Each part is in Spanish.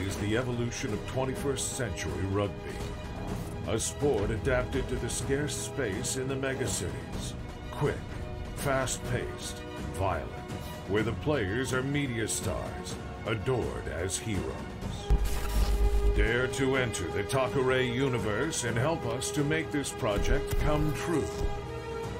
is the evolution of 21st century rugby. A sport adapted to the scarce space in the megacities. Quick, fast-paced, violent, where the players are media stars, adored as heroes. Dare to enter the Takare universe and help us to make this project come true.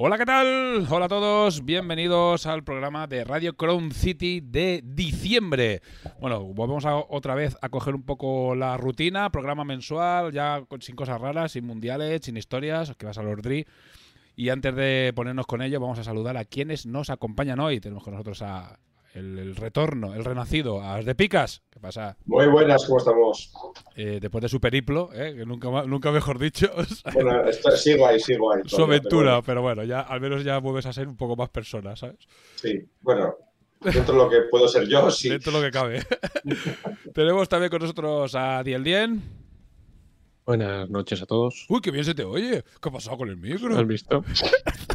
Hola, ¿qué tal? Hola a todos, bienvenidos al programa de Radio Crown City de diciembre. Bueno, volvemos a- otra vez a coger un poco la rutina, programa mensual, ya sin cosas raras, sin mundiales, sin historias, que vas a los DRI. Y antes de ponernos con ello, vamos a saludar a quienes nos acompañan hoy. Tenemos con nosotros a el, el retorno, el renacido, a As de Picas. ¿Qué pasa? Muy buenas, ¿cómo estamos? Eh, después de su periplo, ¿eh? que nunca, nunca mejor dicho, Bueno, esto- sigo ahí, sigo ahí. su aventura, pero pero bueno, ya al menos ya vuelves a ser un poco más persona, ¿sabes? sí, bueno, dentro de lo que puedo ser yo, sí. Dentro de lo que cabe. Tenemos también con nosotros a Diel Dien. Buenas noches a todos. Uy, qué bien se te oye. ¿Qué ha pasado con el micro? ¿Has visto?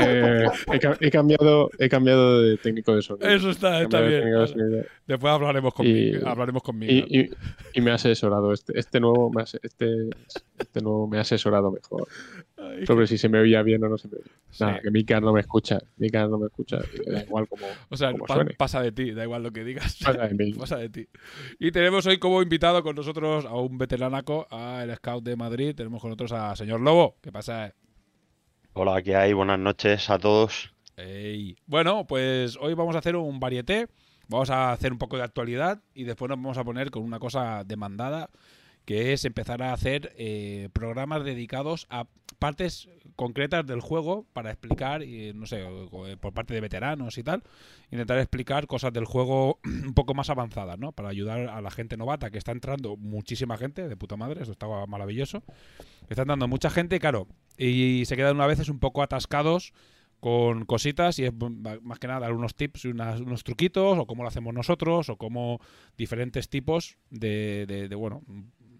Eh, he, ca- he cambiado, he cambiado de técnico de sonido. Eso está, está bien. de. Después hablaremos con Y- hablaremos con Y, Miguel. y- y me ha asesorado. Este, este nuevo me este, este nuevo me ha asesorado mejor Ay, sobre si se me oía bien o no se me oía. Sí. Nada, que Mika no me escucha. Mika no me escucha. Da igual como, o sea, como pa- suene. pasa de ti, da igual lo que digas. Pasa de mí. Pasa de ti. Y tenemos hoy como invitado con nosotros a un veteranaco, a el Scout de Madrid. Tenemos con nosotros a señor Lobo. ¿Qué pasa? Hola, ¿qué hay? Buenas noches a todos. Bueno, pues hoy vamos a hacer un varieté. Vamos a hacer un poco de actualidad y después nos vamos a poner con una cosa demandada, que es empezar a hacer eh, programas dedicados a partes concretas del juego para explicar, y, no sé, o, por parte de veteranos y tal, intentar explicar cosas del juego un poco más avanzadas, ¿no? Para ayudar a la gente novata, que está entrando muchísima gente, de puta madre, esto está maravilloso. Está entrando mucha gente, claro, y se quedan a veces un poco atascados con cositas y es más que nada dar unos tips y unos truquitos o cómo lo hacemos nosotros o cómo diferentes tipos de, de- de, bueno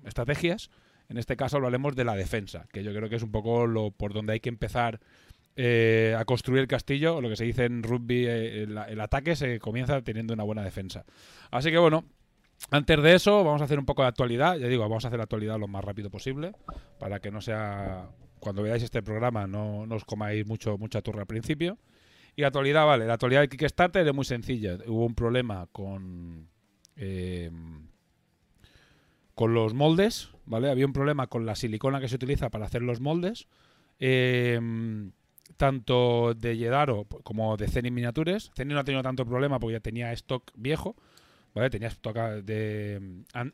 estrategias en este caso hablaremos de la defensa que yo creo que es un poco lo por donde hay que empezar eh, a construir el castillo lo que se dice en rugby eh, el, ataque se comienza teniendo una buena defensa así que bueno antes de eso, vamos a hacer un poco de actualidad. Ya digo, vamos a hacer la actualidad lo más rápido posible para que no sea. Cuando veáis este programa, no, no os comáis mucho, mucha turra al principio. Y la actualidad, vale, la actualidad de Kickstarter es muy sencilla. Hubo un problema con. eh, con los moldes, ¿vale? Había un problema con la silicona que se utiliza para hacer los moldes. eh, tanto de Yedaro como de Zenith Miniatures. Zenith no ha tenido tanto problema porque ya tenía stock viejo. ¿Vale? Tenía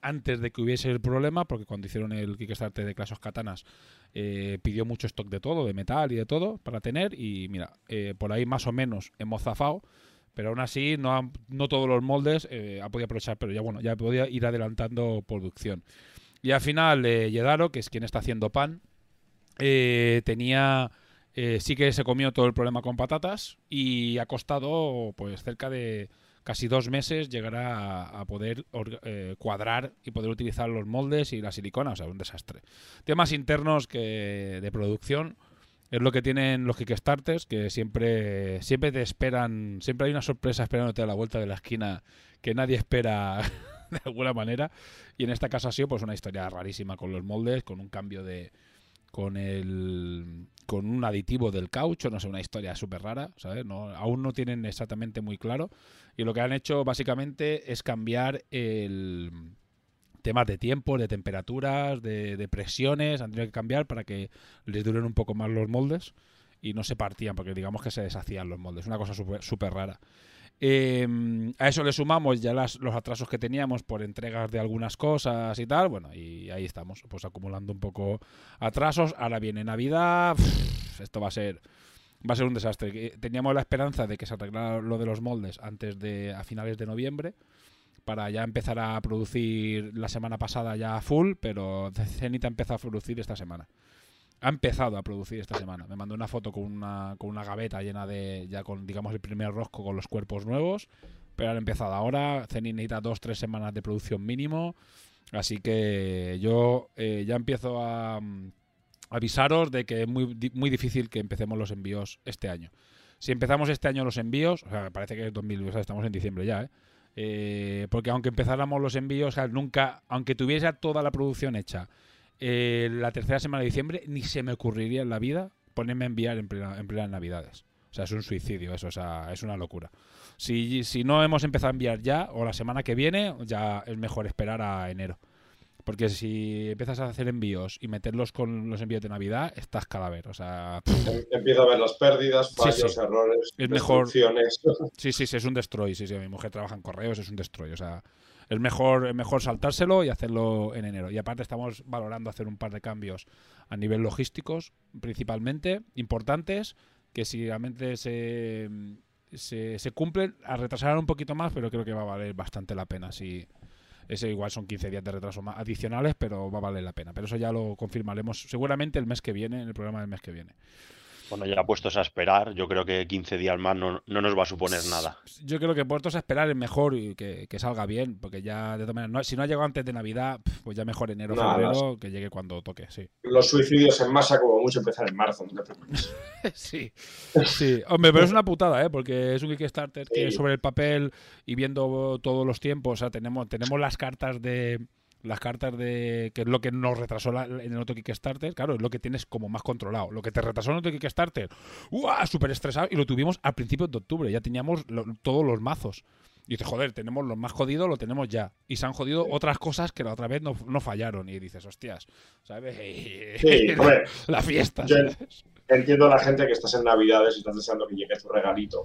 antes de que hubiese el problema, porque cuando hicieron el Kickstarter de Clash of Katanas eh, pidió mucho stock de todo, de metal y de todo para tener. Y mira, eh, por ahí más o menos hemos zafado, pero aún así no, han- no todos los moldes eh, ha podido aprovechar, pero ya bueno, ya podía ir adelantando producción. Y al final, eh, que es quien está haciendo pan, eh, tenía eh, sí que se comió todo el problema con patatas y ha costado pues cerca de casi dos meses llegar a, poder eh, cuadrar y poder utilizar los moldes y la silicona, o sea, un desastre. Temas internos que de producción Es lo que tienen los Kickstarters, que siempre, siempre te esperan, siempre hay una sorpresa esperándote a la vuelta de la esquina que nadie espera de alguna manera. Y en este caso ha sido pues una historia rarísima con los moldes, con un cambio de. con el. con un aditivo del caucho, no sé, una historia súper rara, ¿sabes? Aún no tienen exactamente muy claro. Y lo que han hecho básicamente es cambiar el temas de tiempo, de temperaturas, de, presiones, han tenido que cambiar para que les duren un poco más los moldes y no se partían, porque digamos que se deshacían los moldes. Una cosa súper rara. Eh, a eso le sumamos ya las- los atrasos que teníamos por entregas de algunas cosas y tal. Bueno, y ahí estamos, pues acumulando un poco atrasos. Ahora viene Navidad. Esto va a ser. Va a ser un desastre. Que Teníamos la esperanza de que se arreglara lo de los moldes antes de a finales de noviembre para ya empezar a producir la semana pasada ya full, pero Zenith ha empezado a producir esta semana. Ha empezado a producir esta semana. Me mandó una foto con una, con una gaveta llena de, ya con, digamos, el primer rosco con los cuerpos nuevos, pero han empezado ahora. Zenith necesita dos, tres semanas de producción mínimo. Así que yo eh, ya empiezo a mm, avisaros de que es muy, muy difícil que empecemos los envíos este año. Si empezamos este año los envíos, o sea, parece que es 2000, o sea, estamos en diciembre ya, ¿eh? Eh, porque aunque empezáramos los envíos, nunca, aunque tuviese toda la producción hecha eh, la tercera semana de diciembre, ni se me ocurriría en la vida ponerme a enviar en, plena, en plenas navidades. O sea, es un suicidio eso, o sea, es una locura. Si no hemos empezado a enviar ya, o la semana que viene, ya es mejor esperar a enero. Porque si empiezas a hacer envíos y meterlos con los envíos de Navidad, estás cadáver. O sea, Em- Empiezo a ver las pérdidas, fallos, sí. errores, Es mejor-. Sí, sí, sí, es un destroy. Sí, sí, mi mujer trabaja en correos, es un destroy. O sea, es mejor, es mejor saltárselo y hacerlo en enero. Y aparte estamos valorando hacer un par de cambios a nivel logísticos, principalmente, importantes, que si realmente se, se, se cumplen, a retrasar un poquito más, pero creo que va a valer bastante la pena. Si, ese igual son 15 días de retraso más adicionales, pero va a valer la pena. Pero eso ya lo confirmaremos seguramente el mes que viene, en el programa del mes que viene. Bueno, ya puestos a esperar, yo creo que 15 días más no, no nos va a suponer nada. Yo creo que puestos a esperar es mejor y que, que salga bien, porque ya de todas maneras, no- si no ha llegado antes de Navidad, pues ya mejor enero, Nada, febrero, que llegue cuando toque, sí. Los suicidios en masa, como mucho, empezar en marzo. No te preocupes. sí, sí. Hombre, pero es una putada, ¿eh? Porque es un Kickstarter que Sí. sobre el papel y viendo todos los tiempos, o sea, tenemos, tenemos las cartas de las cartas de que es lo que nos retrasó la- en el otro Kickstarter, claro, es lo que tienes como más controlado. Lo que te retrasó en el otro Kickstarter, ¡uah! súper estresado y lo tuvimos a principios de octubre, ya teníamos lo- todos los mazos. Y dices, joder, tenemos los más jodidos, lo tenemos ya. Y se han jodido otras cosas que la otra vez no, no fallaron. Y dices, hostias, ¿sabes? Sí, hombre, la fiesta. yo- ¿sabes? entiendo a la gente que estás en Navidades y estás deseando que llegue tu regalito.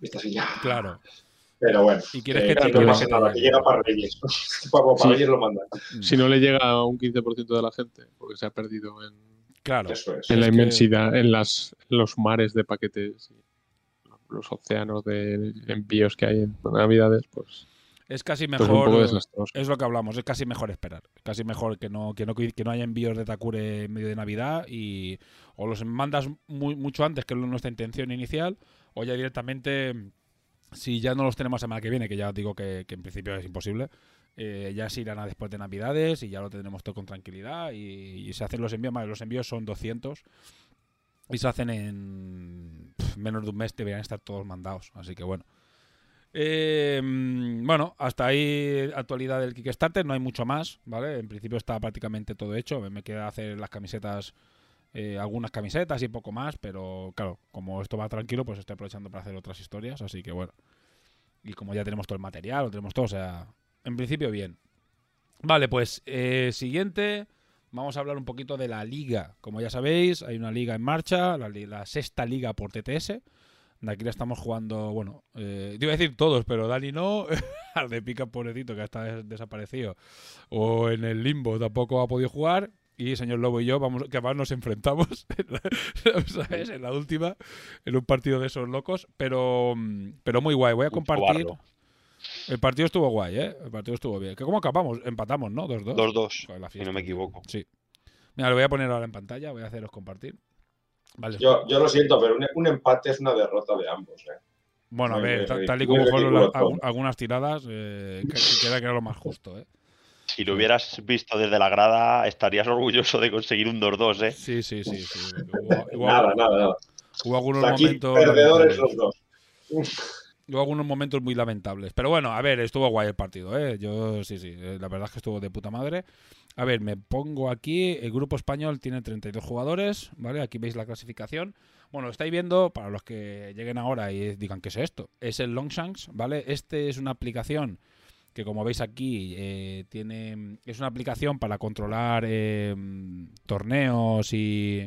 Y estás ya. Claro. Pero bueno, Y quieres eh, que te no pasa nada, que llega para Reyes. para, para Sí. Reyes lo mandan. Si no le llega a un 15% de la gente, porque se ha perdido en, Claro. Eso es. en la Es que- inmensidad, en las, en los mares de paquetes, y los océanos de envíos que hay en Navidades, pues, Es casi pues mejor. Es lo que hablamos, es casi mejor esperar. Casi mejor que no, que no, que no haya envíos de Takure en medio de Navidad y o los mandas muy, mucho antes, que es nuestra intención inicial, o ya directamente, si ya no los tenemos semana que viene, que ya os digo que, en principio es imposible, eh, ya se irán a después de Navidades y ya lo tendremos todo con tranquilidad y, se hacen los envíos, vale, los envíos son 200 y se hacen en menos de un mes, deberían estar todos mandados, así que bueno. Mm, bueno, hasta ahí actualidad del Kickstarter, no hay mucho más, ¿vale? En principio está prácticamente todo hecho, me queda hacer las camisetas, eh, algunas camisetas y poco más, pero claro, como esto va tranquilo, pues estoy aprovechando para hacer otras historias, así que bueno. Y como ya tenemos todo el material, lo tenemos todo, o sea, en principio bien. Vale, pues eh, siguiente, vamos a hablar un poquito de la liga. Como ya sabéis, hay una liga en marcha, la, sexta liga por TTS. De aquí la estamos jugando, bueno, eh, te iba a decir todos, pero Dani no, al de Pica pobrecito que está des- desaparecido, o en el limbo tampoco ha podido jugar, y señor Lobo y yo, vamos, que además nos enfrentamos, en la- ¿sabes? En la última, en un partido de esos locos, pero, mm, pero muy guay, voy a compartir. El partido estuvo guay, ¿eh? El partido estuvo bien. ¿Que ¿Cómo acabamos? Empatamos, ¿no? 2-2. 2-2, Joder, la si no me equivoco. Sí. Mira, lo voy a poner ahora en pantalla, voy a haceros compartir. Vale. Yo, yo lo siento, pero un, un empate es una derrota de ambos. ¿eh? Bueno, a ver, tal y como fueron algunas tiradas, eh, que, que queda que era lo más justo, ¿eh? Si lo hubieras visto desde la grada, estarías orgulloso de conseguir un 2-2, ¿eh? Sí, sí, sí. sí. Hubo, hubo- Nada, nada, nada. hubo algunos Aquí, momentos. perdedores los dos. Hubo algunos momentos muy lamentables. Pero bueno, a ver, estuvo guay el partido, ¿eh? Yo sí, sí. eh, La verdad es que estuvo de puta madre. A ver, me pongo aquí. El grupo español tiene 32 jugadores, ¿vale? Aquí veis la clasificación. Bueno, lo estáis viendo, para los que lleguen ahora y digan, ¿qué es esto? Es el Longshanks, ¿vale? Este es una aplicación que, como veis aquí, eh, tiene es una aplicación para controlar eh, torneos y,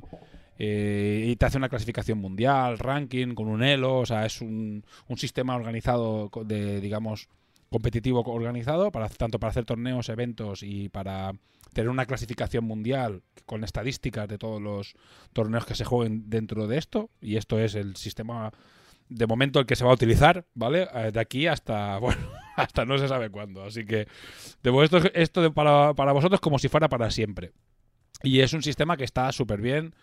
eh, y te hace una clasificación mundial, ranking, con un elo, o sea, es un, un sistema organizado de, digamos, competitivo co- organizado, para, tanto para hacer torneos, eventos y para tener una clasificación mundial con estadísticas de todos los torneos que se jueguen dentro de esto. Y esto es el sistema, de momento, el que se va a utilizar, ¿vale? Eh, De aquí hasta, bueno, hasta no se sabe cuándo. Así que, de esto, esto de- para, para vosotros como si fuera para siempre. Y es un sistema que está súper bien,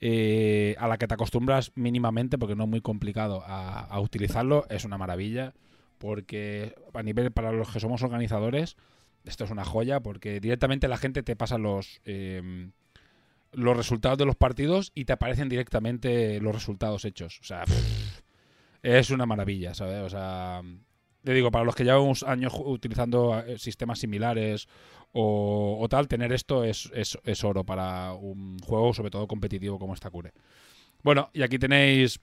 eh, a la que te acostumbras mínimamente, porque no es muy complicado a, utilizarlo. Es una maravilla, porque a nivel para los que somos organizadores, esto es una joya, porque directamente la gente te pasa los, eh, los resultados de los partidos y te aparecen directamente los resultados hechos. O sea, pff, es una maravilla, ¿sabes? O sea, te digo, para los que llevamos años utilizando eh, sistemas similares o, o tal, tener esto es, es, es oro para un juego, sobre todo competitivo como esta Cure. Bueno, y aquí tenéis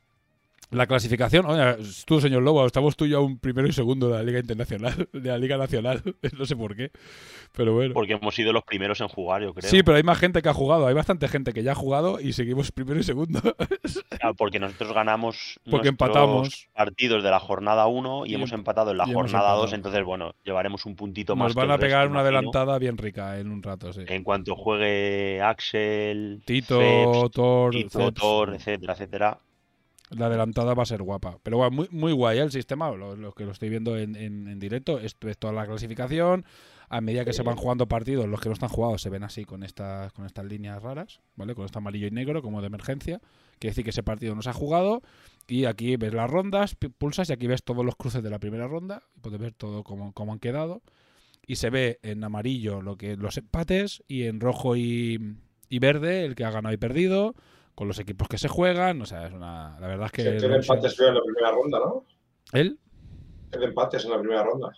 la clasificación. Oye, tú, señor Lobo, estamos tú y yo un primero y segundo de la Liga Internacional, de la Liga Nacional. no sé por qué, pero bueno. Porque hemos sido los primeros en jugar, yo creo. Sí, pero hay más gente que ha jugado. Hay bastante gente que ya ha jugado y seguimos primero y segundo. Ah, Porque nosotros ganamos Porque empatamos. partidos de la jornada 1 y, Y hemos em- empatado en la jornada 2, empatado. entonces bueno, llevaremos un puntito más. Nos que van el a pegar resto, una adelantada bien rica en un rato, sí. En cuanto juegue Axel, Tito, Ceps, Thor, Tito. Thor, etcétera, etcétera. La adelantada va a ser guapa. Pero bueno, muy, muy guay ¿eh? el sistema, lo, que lo estoy viendo en, en- directo. Esto es toda la clasificación. A medida que se van jugando partidos, los que no están jugados se ven así con estas, con estas líneas raras, ¿vale? Con este amarillo y negro como de emergencia. Quiere decir que ese partido no se ha jugado. Y aquí ves las rondas, pulsas y aquí ves todos los cruces de la primera ronda. Puedes ver todo cómo, cómo han quedado. Y se ve en amarillo lo que los empates y en rojo y, y verde el que ha ganado y perdido con los equipos que se juegan. O sea, es una. La verdad es que. Tiene Longshanks- empates feo en la primera ronda, ¿no? ¿Él? Tiene empates en la primera ronda.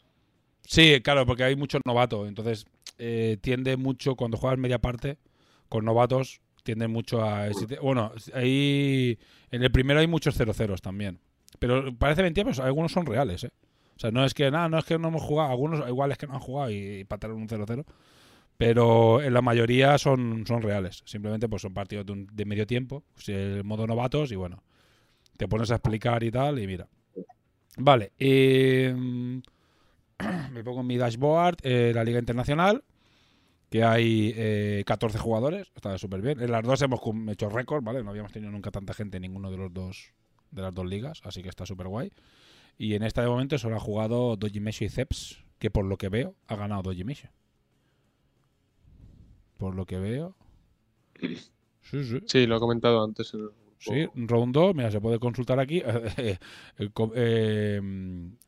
Sí, claro, porque hay muchos novatos. Entonces, eh, tiende mucho, cuando juegas media parte con novatos, tiende mucho a. te- Bueno, ahí. En el primero hay muchos 0-0 también. Pero parece mentira, pero algunos son reales, ¿eh? O sea, no es que nada, no es que no hemos jugado. Algunos igual es que no han jugado y, y pataron un 0-0. Pero en la mayoría son, son reales. Simplemente pues son partidos de, un- de medio tiempo. Si el modo novatos y bueno. Te pones a explicar y tal y mira. Vale. eh, me pongo en mi dashboard eh, la Liga Internacional. Que hay eh, 14 jugadores. Está súper bien. En las dos hemos hecho récord, ¿vale? No habíamos tenido nunca tanta gente en ninguno de los dos de las dos ligas. Así que está súper guay. Y en esta de momento solo ha jugado Doji Mesho y Ceps. Que por lo que veo ha ganado Doji Mesho. Por lo que veo. Sí, sí. Sí, lo he comentado antes en el grupo. Sí, round 2, mira, se puede consultar aquí. El co- eh,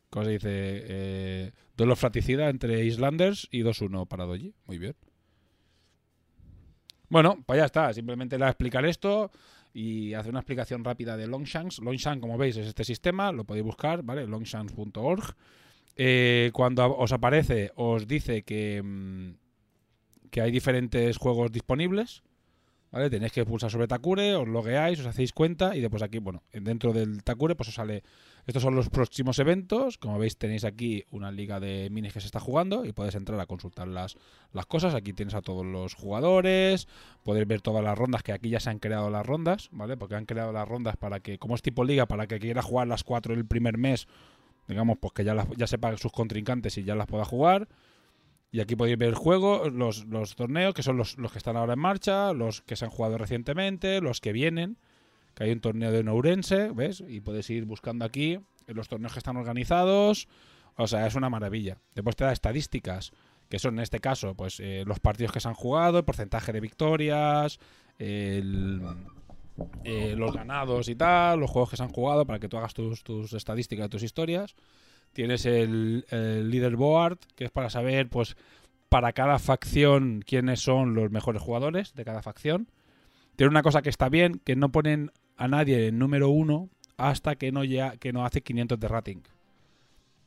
¿Cómo se dice? Eh, duelo fratricida entre Islanders y 2-1 para Doji. Muy bien. Bueno, pues ya está. Simplemente le voy a explicar esto y hacer una explicación rápida de Longshanks. Longshanks, como veis, es este sistema. Lo podéis buscar, ¿vale? longshanks.org. Eh, cuando os aparece, os dice que, mm, que hay diferentes juegos disponibles. ¿Vale? Tenéis que pulsar sobre Takure, os logueáis, os hacéis cuenta y después aquí, bueno, dentro del Takure pues os sale, estos son los próximos eventos, como veis tenéis aquí una liga de minis que se está jugando y podéis entrar a consultar las, las cosas, aquí tienes a todos los jugadores, podéis ver todas las rondas, que aquí ya se han creado las rondas, ¿vale? Porque han creado las rondas para que, como es tipo liga, para que quiera jugar las cuatro el primer mes, digamos, pues que ya, las, ya sepa sus contrincantes y ya las pueda jugar. Y aquí podéis ver el juego, los, los torneos, que son los, los que están ahora en marcha, los que se han jugado recientemente, los que vienen, hay un torneo de Nourense, ¿ves? Y podéis ir buscando aquí los torneos que están organizados. O sea, es una maravilla. Después te da estadísticas, que son en este caso, pues eh, los partidos que se han jugado, el porcentaje de victorias, eh, los ganados y tal, los juegos que se han jugado para que tú hagas tus, tus estadísticas, tus historias. Tienes el, el leaderboard, que es para saber, pues, para cada facción quiénes son los mejores jugadores de cada facción. Tiene una cosa que está bien, que no ponen a nadie en número uno hasta que no, llega, que no hace 500 de rating.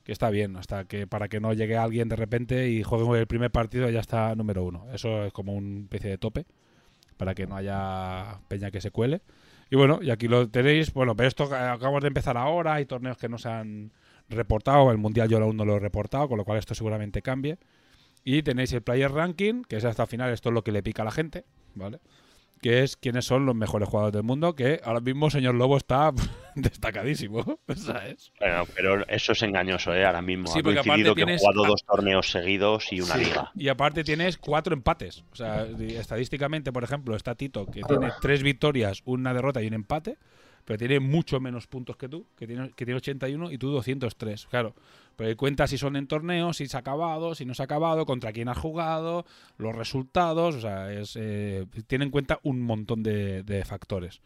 Que está bien, hasta que para que no llegue alguien de repente y juegue el primer partido ya está número uno. Eso es como un especie de tope para que no haya peña que se cuele. Y bueno, y aquí lo tenéis. Bueno, pero esto acabamos de empezar ahora. Hay torneos que no se han reportado. El mundial yo aún no lo he reportado, con lo cual esto seguramente cambie. Y tenéis el Player Ranking, que es hasta el final, esto es lo que le pica a la gente, ¿vale? Que es quiénes son los mejores jugadores del mundo, que ahora mismo señor Lobo está destacadísimo, ¿sabes? Bueno, pero eso es engañoso, ¿eh? Ahora mismo. Sí, ha porque aparte que he tienes- jugado dos torneos seguidos y una Sí, liga. Y aparte tienes cuatro empates. O sea, estadísticamente, por ejemplo, está Tito, que tiene tres victorias, una derrota y un empate, pero tiene mucho menos puntos que tú, que tiene, que tiene 81 y tú 203. Claro, porque cuenta si son en torneos, si se ha acabado, si no se ha acabado, contra quién has jugado, los resultados. O sea, es, eh, tiene en cuenta un montón de, de factores.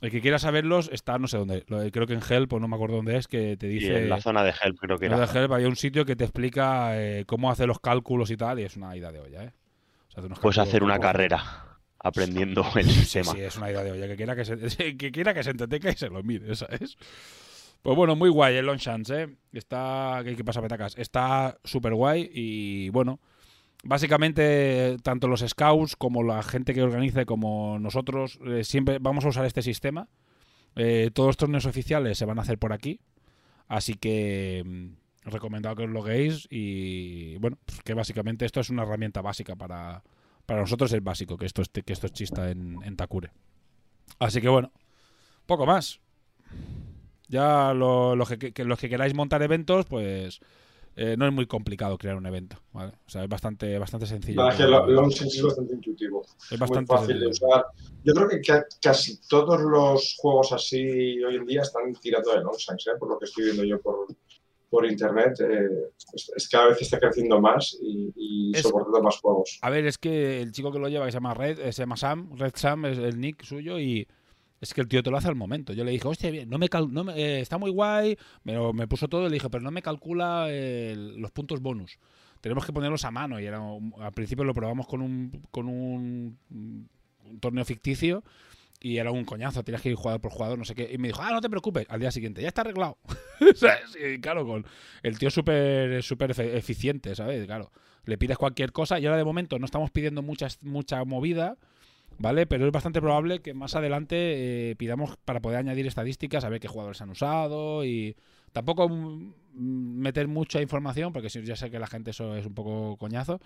El que quiera saberlos está no sé dónde. Creo que en Help, o no me acuerdo dónde es, que te Y dice. en la zona de Help creo que En era. de Help había un sitio que te explica eh, cómo hacer los cálculos y tal, y es una ida de olla, ¿eh? O sea, hace unos Puedes cálculos hacer una carrera aprendiendo el sistema. sí, es una ida de olla. Que quiera que se, que quiera que se entretenga y se lo mire, ¿sabes? Pues bueno, muy guay el Longchamps, ¿eh? Está... ¿Qué, pasa, Petacas? Está súper guay y bueno... Básicamente, tanto los scouts como la gente que organice, como nosotros, eh, siempre vamos a usar este sistema. Eh, todos los torneos oficiales se van a hacer por aquí. Así que mm, recomendado que os loguéis y bueno, pues que básicamente esto es una herramienta básica para, para nosotros es básico que esto, esté- que esto exista en, en Takure. Así que bueno, poco más. Ya lo- los, que, que- los que queráis montar eventos, pues eh, no es muy complicado crear un evento, ¿vale? O sea, es bastante, bastante sencillo. Es que lo- Longshanks es bastante intuitivo. es bastante muy fácil de usar. Yo creo que ca- casi todos los juegos así hoy en día están tirando de Longshanks, ¿eh? por lo que estoy viendo yo por, por internet. eh, es, es cada vez está creciendo más y, y Es- soportando más juegos. A ver, es que el chico que lo lleva, que se llama Red, eh, se llama Sam, Red Sam es el nick suyo y es que el tío te lo hace al momento. Yo le dije, hostia, bien, no me cal- no me- eh, está muy guay, pero me puso todo y le dije, pero no me calcula los puntos bonus. Tenemos que ponerlos a mano y era al principio lo probamos con un, con un, un torneo ficticio y era un coñazo, tenías que ir jugador por jugador, no sé qué. Y me dijo, ah, no te preocupes, al día siguiente, ya está arreglado. ¿Sabes? Y claro, con el tío súper súper eficiente, ¿sabes? Claro, le pides cualquier cosa y ahora de momento no estamos pidiendo muchas, mucha movida, ¿vale? Pero es bastante probable que más adelante eh, pidamos para poder añadir estadísticas, a ver qué jugadores han usado y tampoco meter mucha información, porque ya sé que la gente eso es un poco coñazo,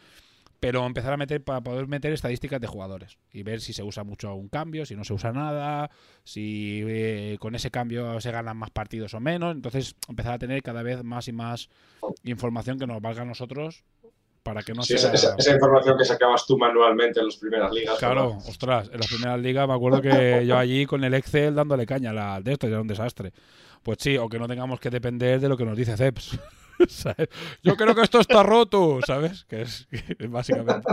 pero empezar a meter para poder meter estadísticas de jugadores y ver si se usa mucho un cambio, si no se usa nada, si eh, con ese cambio se ganan más partidos o menos. Entonces empezar a tener cada vez más y más información que nos valga a nosotros para que no Sí, sea... esa, esa- información que sacabas tú manualmente en las primeras ligas. Claro, ostras, en las primeras ligas me acuerdo que yo allí con el Excel dándole caña a la, de esto, era un desastre. Pues sí, o que no tengamos que depender de lo que nos dice Ceps. ¿sabes? Yo creo que esto está roto, ¿sabes? Que es, básicamente,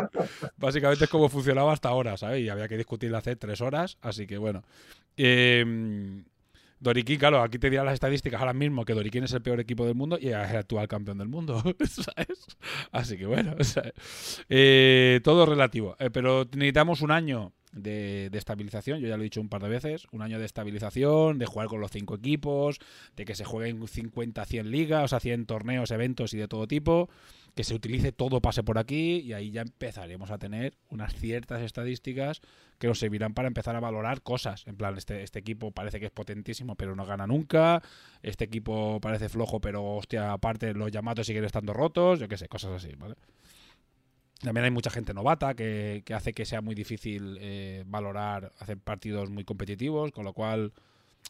básicamente es como funcionaba hasta ahora, ¿sabes? Y había que discutirlo hace tres horas, así que bueno. Eh, Doriquín, claro, aquí te dirán las estadísticas ahora mismo que Doriquín es el peor equipo del mundo y es el actual campeón del mundo, ¿sabes? Así que bueno, sea, eh, todo relativo. Eh, pero necesitamos un año de, estabilización, yo ya lo he dicho un par de veces, un año de estabilización, de jugar con los cinco equipos, de que se jueguen 50, 100 ligas, o sea, 100 torneos, eventos y de todo tipo, que se utilice todo pase por aquí y ahí ya empezaremos a tener unas ciertas estadísticas que nos servirán para empezar a valorar cosas. En plan, este, este equipo parece que es potentísimo, pero no gana nunca. Este equipo parece flojo, pero hostia, aparte los llamados siguen estando rotos. Yo qué sé, cosas así, ¿vale? También hay mucha gente novata que, que hace que sea muy difícil eh, valorar, hacer partidos muy competitivos, con lo cual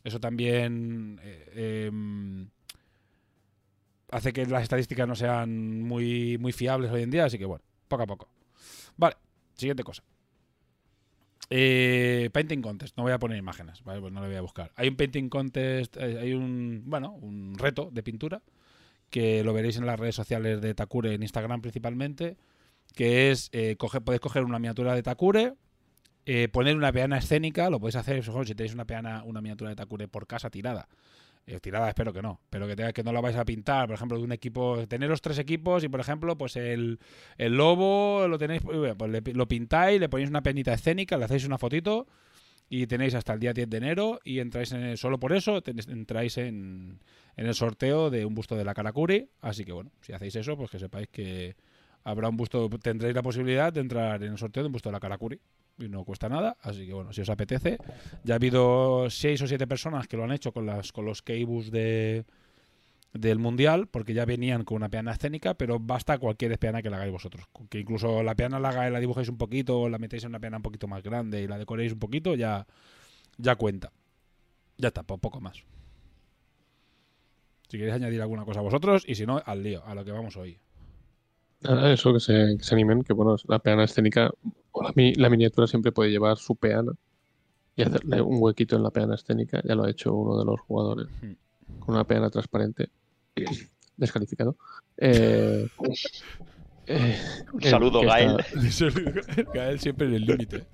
eso también eh, em, hace que las estadísticas no sean muy, muy fiables hoy en día, así que bueno, poco a poco. Vale, siguiente cosa. Eh, painting contest, no voy a poner imágenes. Pues no lo voy a buscar. Hay un painting contest, eh, hay un, bueno, un reto de pintura que lo veréis en las redes sociales de Takure, en Instagram principalmente, que es, eh, coge- podéis coger una miniatura de Takure, eh, poner una peana escénica, lo podéis hacer, si tenéis una peana, una miniatura de Takure por casa tirada, Eh, tirada espero que no, pero que, tenga, que no la vais a pintar, por ejemplo, de un equipo, teneros tres equipos y por ejemplo, pues el, el lobo lo tenéis, pues le- lo pintáis, le ponéis una penita escénica, le hacéis una fotito y tenéis hasta el día 10 de enero y entráis en el- solo por eso tenéis- entráis en, en el sorteo de un busto de la Karakuri, así que bueno, si hacéis eso, pues que sepáis que habrá un busto, tendréis la posibilidad de entrar en el sorteo de un busto de la Karakuri y no cuesta nada, así que bueno, si os apetece, ya ha habido seis o siete personas que lo han hecho con las con los keibus de del mundial, porque ya venían con una peana escénica, pero basta cualquier peana que la hagáis vosotros. Que incluso la peana la hagáis, la dibujéis un poquito, la metéis en una peana un poquito más grande y la decoréis un poquito, ya, ya cuenta. Ya está, po- poco más. Si queréis añadir alguna cosa vosotros, y si no, al lío, a lo que vamos hoy. Eso, que se, que se animen, que bueno, la peana escénica, o la, la miniatura siempre puede llevar su peana y hacerle un huequito en la peana escénica. Ya lo ha hecho uno de los jugadores Hmm. con una peana transparente. Descalificado. Eh, eh, Un saludo, Gael. está- Gael siempre en el límite.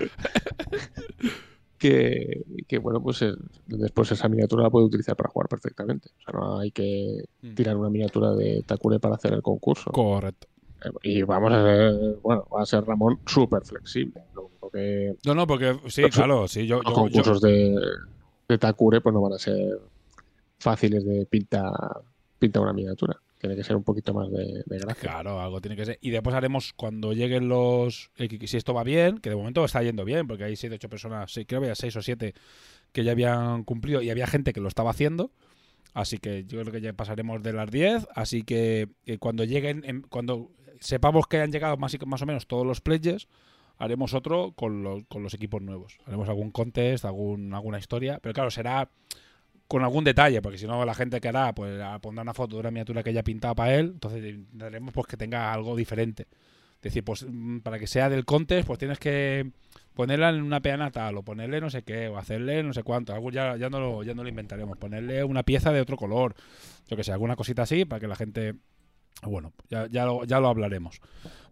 que, que, bueno, pues eh, después esa miniatura la puede utilizar para jugar perfectamente. O sea, no hay que Mm. tirar una miniatura de Takure para hacer el concurso. Correcto. Y vamos a ser, bueno, va a ser Ramón súper flexible. Lo único que No, no, porque sí, Los- claro, sí, yo, los yo- yo- concursos de, de Takure pues no van a ser fáciles de pintar pinta una miniatura. Tiene que ser un poquito más de, de gracia. Claro, algo tiene que ser. Y después haremos cuando lleguen los. eh, si esto va bien, que de momento está yendo bien, porque hay 7, 8 personas, creo que había 6 o 7 que ya habían cumplido y había gente que lo estaba haciendo. Así que yo creo que ya pasaremos de las 10. Así que eh, cuando lleguen, em, cuando sepamos que han llegado más, y- más o menos todos los pledges, haremos otro con los, equipos nuevos. Haremos algún contest, algún, alguna historia. Pero claro, será con algún detalle, porque si no la gente que hará, pues pondrá una foto de una miniatura que haya pintado para él, entonces intentaremos pues que tenga algo diferente. Es decir, pues mm, para que sea del contest, pues tienes que ponerla en una peana tal, o ponerle no sé qué, o hacerle no sé cuánto, algo ya, ya no lo, ya no lo inventaremos, ponerle una pieza de otro color, yo que sé, alguna cosita así, para que la gente bueno, ya, ya, lo, ya lo hablaremos.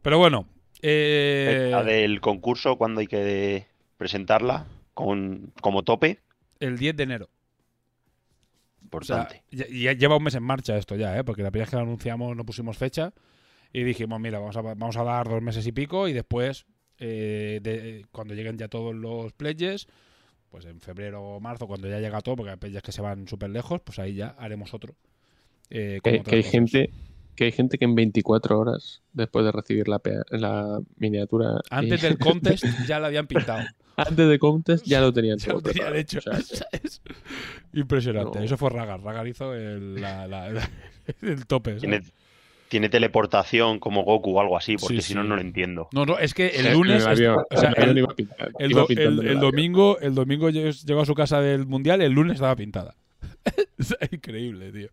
Pero bueno, eh, La del concurso, cuando hay que presentarla con, como tope, el 10 de enero. O sea, importante. ya, ya lleva un mes en marcha esto ya, ¿eh? porque la primera vez que lo anunciamos no pusimos fecha y dijimos, mira, vamos a, vamos a dar dos meses y pico y después, eh, de- cuando lleguen ya todos los pledges, pues en febrero o marzo, cuando ya llega todo, porque hay pledges que se van súper lejos, pues ahí ya haremos otro. eh, Que, hay cosas. gente que hay gente que en 24 horas después de recibir la, la miniatura y- Antes del contest ya la habían pintado. antes de contest ya lo tenían Ya lo tenían hecho. O sea, que- ¿sabes? Impresionante. No. Eso fue Ragar. Ragar hizo el, la- la- la- el tope. ¿sabes? Tiene, tiene teleportación como Goku o algo así, porque Sí, si no, no lo entiendo. No, no, es que el lunes. el domingo, el domingo llegó llegó a su casa del mundial, el lunes estaba pintada. Es Increíble, tío.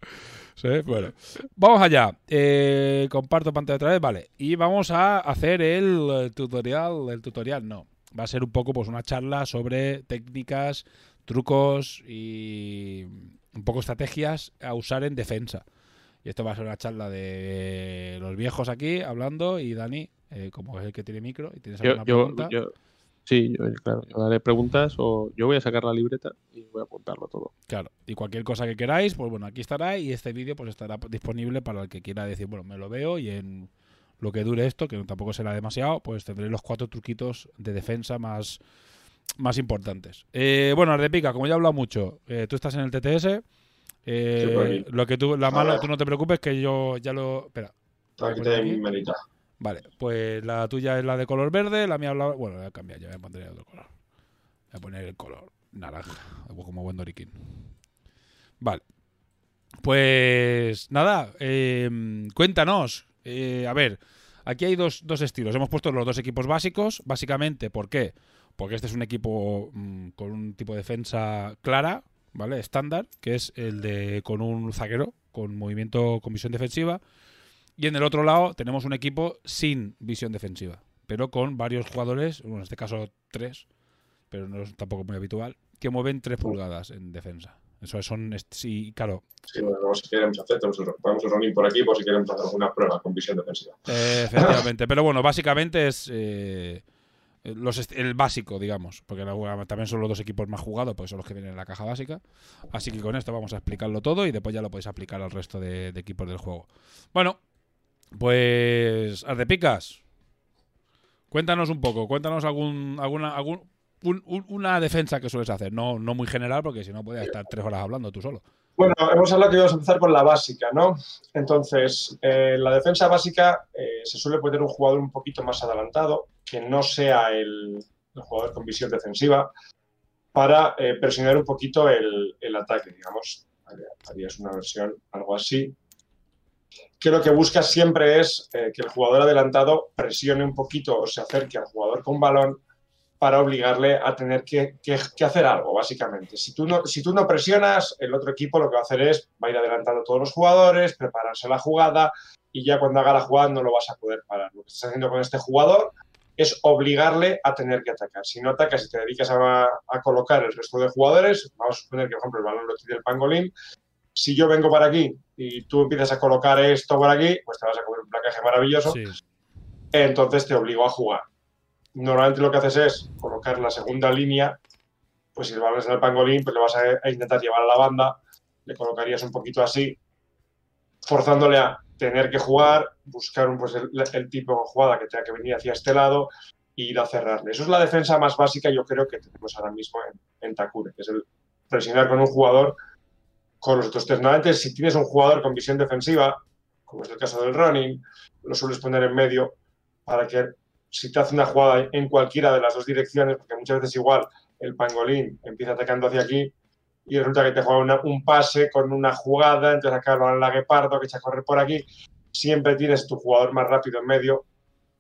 ¿Sabes? Bueno, vamos allá. Eh, comparto pantalla otra vez, vale. Y vamos a hacer el, tutorial. El tutorial no. Va a ser un poco pues una charla sobre técnicas, trucos y un poco estrategias a usar en defensa. Y esto va a ser una charla de los viejos aquí hablando y Dani, eh, como es el que tiene micro y tienes alguna yo, pregunta. yo- sí, yo, claro, yo daré preguntas o yo voy a sacar la libreta y voy a apuntarlo todo. Claro, y cualquier cosa que queráis, pues bueno, aquí estará y este vídeo pues estará disponible para el que quiera decir, bueno, me lo veo y en lo que dure esto, que tampoco será demasiado, pues tendré los cuatro truquitos de defensa más, más importantes. Eh, bueno, Ardepica, como ya he hablado mucho, eh, tú estás en el TTS. eh, Sí, por aquí. lo que tú, la A mano, ver. tú no te preocupes que yo ya lo. Espera, Aquí te aquí. menita. Vale, pues la tuya es la de color verde, la mía habla... Bueno, voy a cambiar, ya a poner otro color. Voy a poner el color naranja, como buen doriquín. Vale. Pues nada, eh, cuéntanos. eh, a ver, aquí hay dos, dos estilos. Hemos puesto los dos equipos básicos. Básicamente, ¿por qué? Porque este es un equipo mm, con un tipo de defensa clara, ¿vale? Estándar, que es el de con un zaguero, con movimiento, con visión defensiva. Y en el otro lado tenemos un equipo sin visión defensiva, pero con varios jugadores, bueno, en este caso tres, pero no es tampoco muy habitual, que mueven tres pulgadas en defensa. Eso son, sí, claro, Sí, bueno, si queremos hacer, tenemos un- podemos un por aquí por si queremos hacer alguna prueba con visión defensiva. eh, efectivamente. Pero bueno, básicamente es, eh, los el básico, digamos, porque la- también son los dos equipos más jugados, porque son los que vienen en la caja básica. Así que con esto vamos a explicarlo todo y después ya lo podéis aplicar al resto de, de equipos del juego. Bueno, pues Ardepicas, cuéntanos un poco, cuéntanos algún, alguna, una defensa que sueles hacer, no, no muy general, porque si no podías estar tres horas hablando tú solo. Bueno, hemos hablado que íbamos a empezar con la básica, ¿no? Entonces, eh, la defensa básica eh, se suele poner un jugador un poquito más adelantado, que no sea el, jugador con visión defensiva, para eh, presionar un poquito el, el ataque, digamos. Haría- Harías una versión algo así. Que lo que busca siempre es eh, que el jugador adelantado presione un poquito o se acerque al jugador con balón para obligarle a tener que, hacer algo, básicamente. Si tú, no, si tú no presionas, el otro equipo lo que va a hacer es, va a ir adelantando a todos los jugadores, prepararse la jugada y ya cuando haga la jugada no lo vas a poder parar. Lo que estás haciendo con este jugador es obligarle a tener que atacar. Si no atacas y te dedicas a, a colocar el resto de jugadores, vamos a suponer que, por ejemplo, el balón lo tiene el pangolín, si yo vengo para aquí y tú empiezas a colocar esto por aquí, pues te vas a comer un placaje maravilloso Sí, entonces te obligo a jugar. Normalmente lo que haces es colocar la segunda línea, pues si el balón es en el pangolín, pues le vas a, intentar llevar a la banda, le colocarías un poquito así, forzándole a tener que jugar, buscar un, pues, el, el tipo de jugada que tenga que venir hacia este lado e ir a cerrarle. Eso es la defensa más básica, yo creo que tenemos ahora mismo en, en Takure, que es el presionar con un jugador con los otros tres. Si tienes un jugador con visión defensiva, como es el caso del running, lo sueles poner en medio para que si te hace una jugada en cualquiera de las dos direcciones, porque muchas veces igual el pangolín empieza atacando hacia aquí y resulta que te juega un pase con una jugada, entonces acá lo la guepardo que echa a correr por aquí, siempre tienes tu jugador más rápido en medio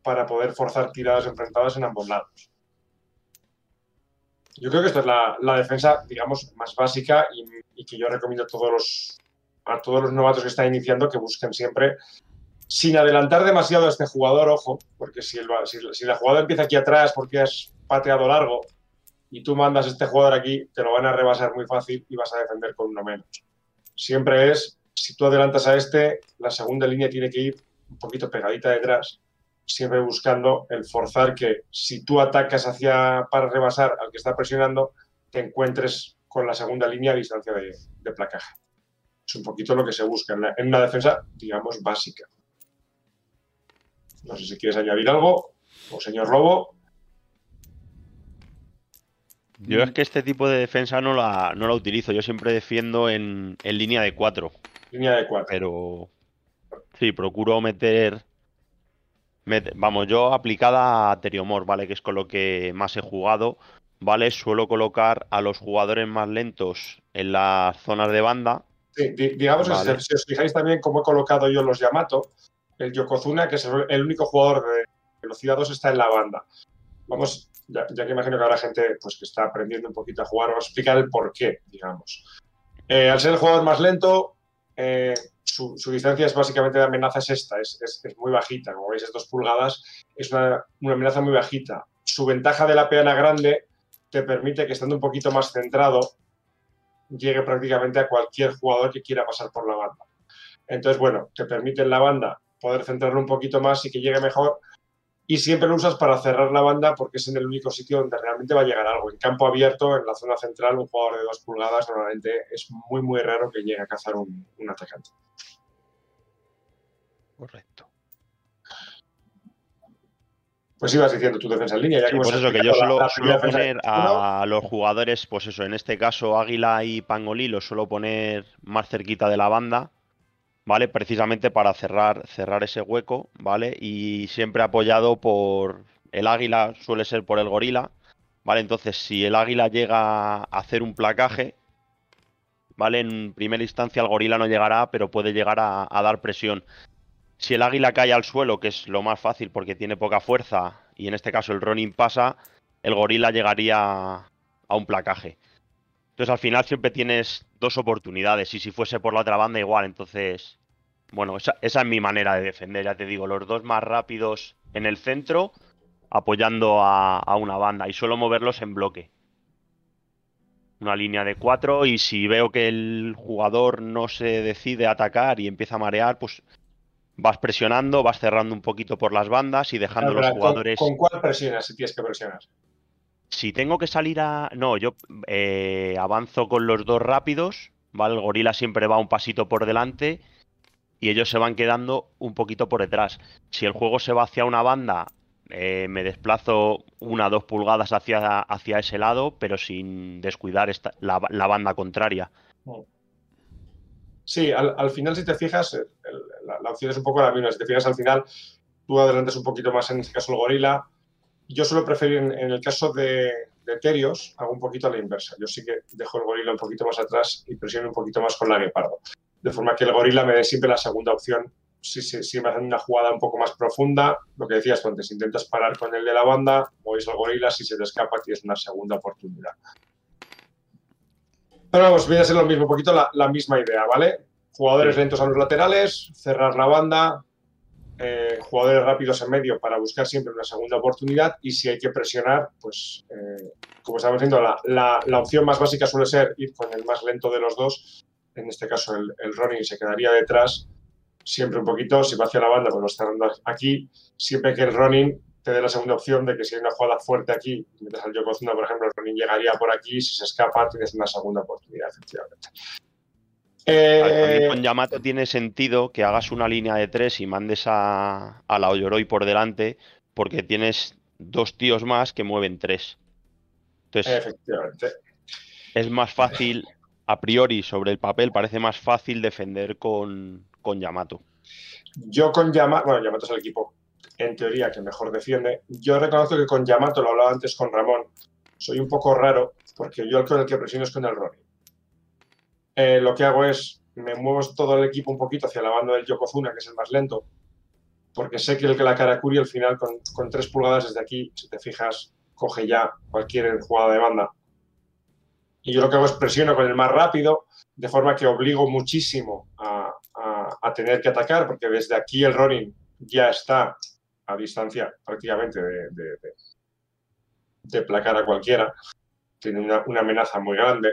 para poder forzar tiradas enfrentadas en ambos lados. Yo creo que esta es la, la defensa, digamos, más básica y, y que yo recomiendo a todos los, a todos los novatos que están iniciando que busquen siempre sin adelantar demasiado a este jugador, ojo, porque si, el- si, si la jugada empieza aquí atrás porque has pateado largo y tú mandas a este jugador aquí, te lo van a rebasar muy fácil y vas a defender con uno menos. Siempre es, si tú adelantas a este, la segunda línea tiene que ir un poquito pegadita detrás, siempre buscando el forzar que si tú atacas hacia para rebasar al que está presionando, te encuentres con la segunda línea a distancia de, de placaje. Es un poquito lo que se busca en, la- en una defensa, digamos, básica. No sé si quieres añadir algo, o señor Lobo. Yo es que este tipo de defensa no la, no la utilizo. Yo siempre defiendo en, en línea de 4. Línea de cuatro. Pero sí, procuro meter, Vamos, yo aplicada a Teriomor, ¿vale? Que es con lo que más he jugado, ¿vale? Suelo colocar a los jugadores más lentos en las zonas de banda. Sí, di- digamos Vale. si, os fijáis también cómo he colocado yo los Yamato, el Yokozuna, que es el, el único jugador de velocidad 2, está en la banda. Vamos, ya, ya que imagino que habrá gente pues, que está aprendiendo un poquito a jugar, vamos a explicar el por qué, digamos. Eh, al ser el jugador más lento, eh, su, distancia es básicamente de amenaza es esta, es, es- es muy bajita, como veis es dos pulgadas, es una, una amenaza muy bajita. Su ventaja de la peana grande te permite que estando un poquito más centrado, llegue prácticamente a cualquier jugador que quiera pasar por la banda. Entonces, bueno, te permite en la banda poder centrarlo un poquito más y que llegue mejor. Y siempre lo usas para cerrar la banda porque es en el único sitio donde realmente va a llegar algo. En campo abierto, en la zona central, un jugador de dos pulgadas normalmente es muy, muy raro que llegue a cazar un, un atacante. Correcto. Pues ibas diciendo tu defensa en línea. Ya Sí, que pues eso, que yo suelo, la- la suelo primera defensa poner uno. a los jugadores, pues eso, en este caso Águila y Pangolí los suelo poner más cerquita de la banda, ¿vale? Precisamente para cerrar, cerrar ese hueco, ¿vale? Y siempre apoyado por el Águila, suele ser por el Gorila, ¿vale? Entonces, si el Águila llega a hacer un placaje, ¿vale? En primera instancia el Gorila no llegará, pero puede llegar a, dar presión. Si el águila cae al suelo, que es lo más fácil porque tiene poca fuerza, y en este caso el Ronin pasa, el gorila llegaría a un placaje. Entonces al final siempre tienes dos oportunidades, y si fuese por la otra banda igual, entonces... Bueno, esa, esa es mi manera de defender, ya te digo, los dos más rápidos en el centro, apoyando a, a una banda, y suelo moverlos en bloque. Una línea de cuatro, y si veo que el jugador no se decide a atacar y empieza a marear, pues vas presionando, vas cerrando un poquito por las bandas y dejando Espera, los espera, ¿con- jugadores. ¿Con, cuál presionas si tienes que presionar? Si tengo que salir a. No, yo eh, avanzo con los dos rápidos, ¿vale? El gorila siempre va un pasito por delante y ellos se van quedando un poquito por detrás. Si el juego se va hacia una banda, eh, me desplazo una o dos pulgadas hacia, hacia ese lado, pero sin descuidar la, la banda contraria. Sí, al, al final, si te fijas, la, la opción es un poco la misma. Si te fijas al final, tú adelantas un poquito más, en este caso el gorila. Yo suelo preferir, en, en el caso de, de Terios, hago un poquito a la inversa. Yo sí que dejo el gorila un poquito más atrás y presiono un poquito más con la guepardo. De forma que el gorila me dé siempre la segunda opción. Si, si, si me hacen una jugada un poco más profunda, lo que decías antes, intentas parar con el de la banda, movéis al gorila, si se te escapa tienes una segunda oportunidad. Pero vamos, viene a ser lo mismo, un poquito la, la misma idea, ¿vale? Jugadores Sí. lentos a los laterales, cerrar la banda, eh, jugadores rápidos en medio para buscar siempre una segunda oportunidad y si hay que presionar, pues eh, como estamos diciendo, la, la- la opción más básica suele ser ir con el más lento de los dos, en este caso el, el running se quedaría detrás, siempre un poquito, si va hacia la banda, pues lo está dando aquí, siempre que el running te dé la segunda opción de que si hay una jugada fuerte aquí, metes al Yokozuna, por ejemplo, el running llegaría por aquí, si se escapa tienes una segunda oportunidad, efectivamente. Eh, También con Yamato tiene sentido que hagas una línea de tres y mandes a, a la Oyoroi por delante, porque tienes dos tíos más que mueven tres. Entonces, efectivamente. es más fácil, a priori, sobre el papel, parece más fácil defender con, con Yamato. Yo con Yamato, bueno, Yamato es el equipo en teoría que mejor defiende. Yo reconozco que con Yamato, lo hablaba antes con Ramón, soy un poco raro porque yo el con el que presiono es con el Ronin. Eh, lo que hago es, me muevo todo el equipo un poquito hacia la banda del Yokozuna, que es el más lento, porque sé que el que la Karakuri al final con, con tres pulgadas desde aquí, si te fijas, coge ya cualquier jugada de banda. Y yo lo que hago es presiono con el más rápido, de forma que obligo muchísimo a, a- tener que atacar, porque desde aquí el Ronin ya está a distancia prácticamente de, de- de- de placar a cualquiera. Tiene una, una amenaza muy grande.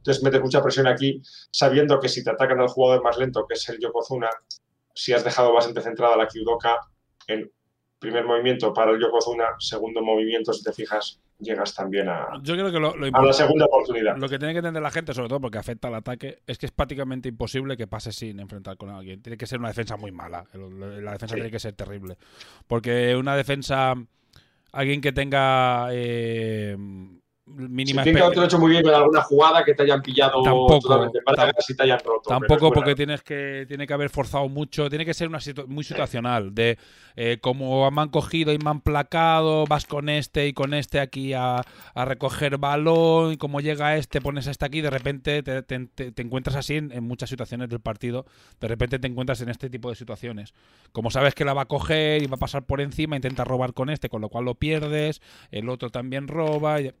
Entonces metes mucha presión aquí, sabiendo que si te atacan al jugador más lento, que es el Yokozuna, si has dejado bastante centrada la Kyudoka, en primer movimiento para el Yokozuna, segundo movimiento, si te fijas, llegas también a, Yo creo que lo, lo a la segunda oportunidad. Lo que tiene que entender la gente, sobre todo porque afecta al ataque, es que es prácticamente imposible que pase sin enfrentar con alguien. Tiene que ser una defensa muy mala. La defensa Sí. tiene que ser terrible. Porque una defensa, alguien que tenga eh, mínima espe- te lo hecho muy bien con alguna jugada que te hayan pillado Tampoco, totalmente en te hayan roto. Tampoco porque tienes que tiene que haber forzado mucho, tiene que ser una situ- muy situacional de eh, como me han cogido y me han placado, vas con este y con este aquí a, a recoger balón y como llega este pones este aquí, de repente te, te- te- te encuentras así en, en muchas situaciones del partido, de repente te encuentras en este tipo de situaciones. Como sabes que la va a coger y va a pasar por encima, intenta robar con este, con lo cual lo pierdes, el otro también roba. y-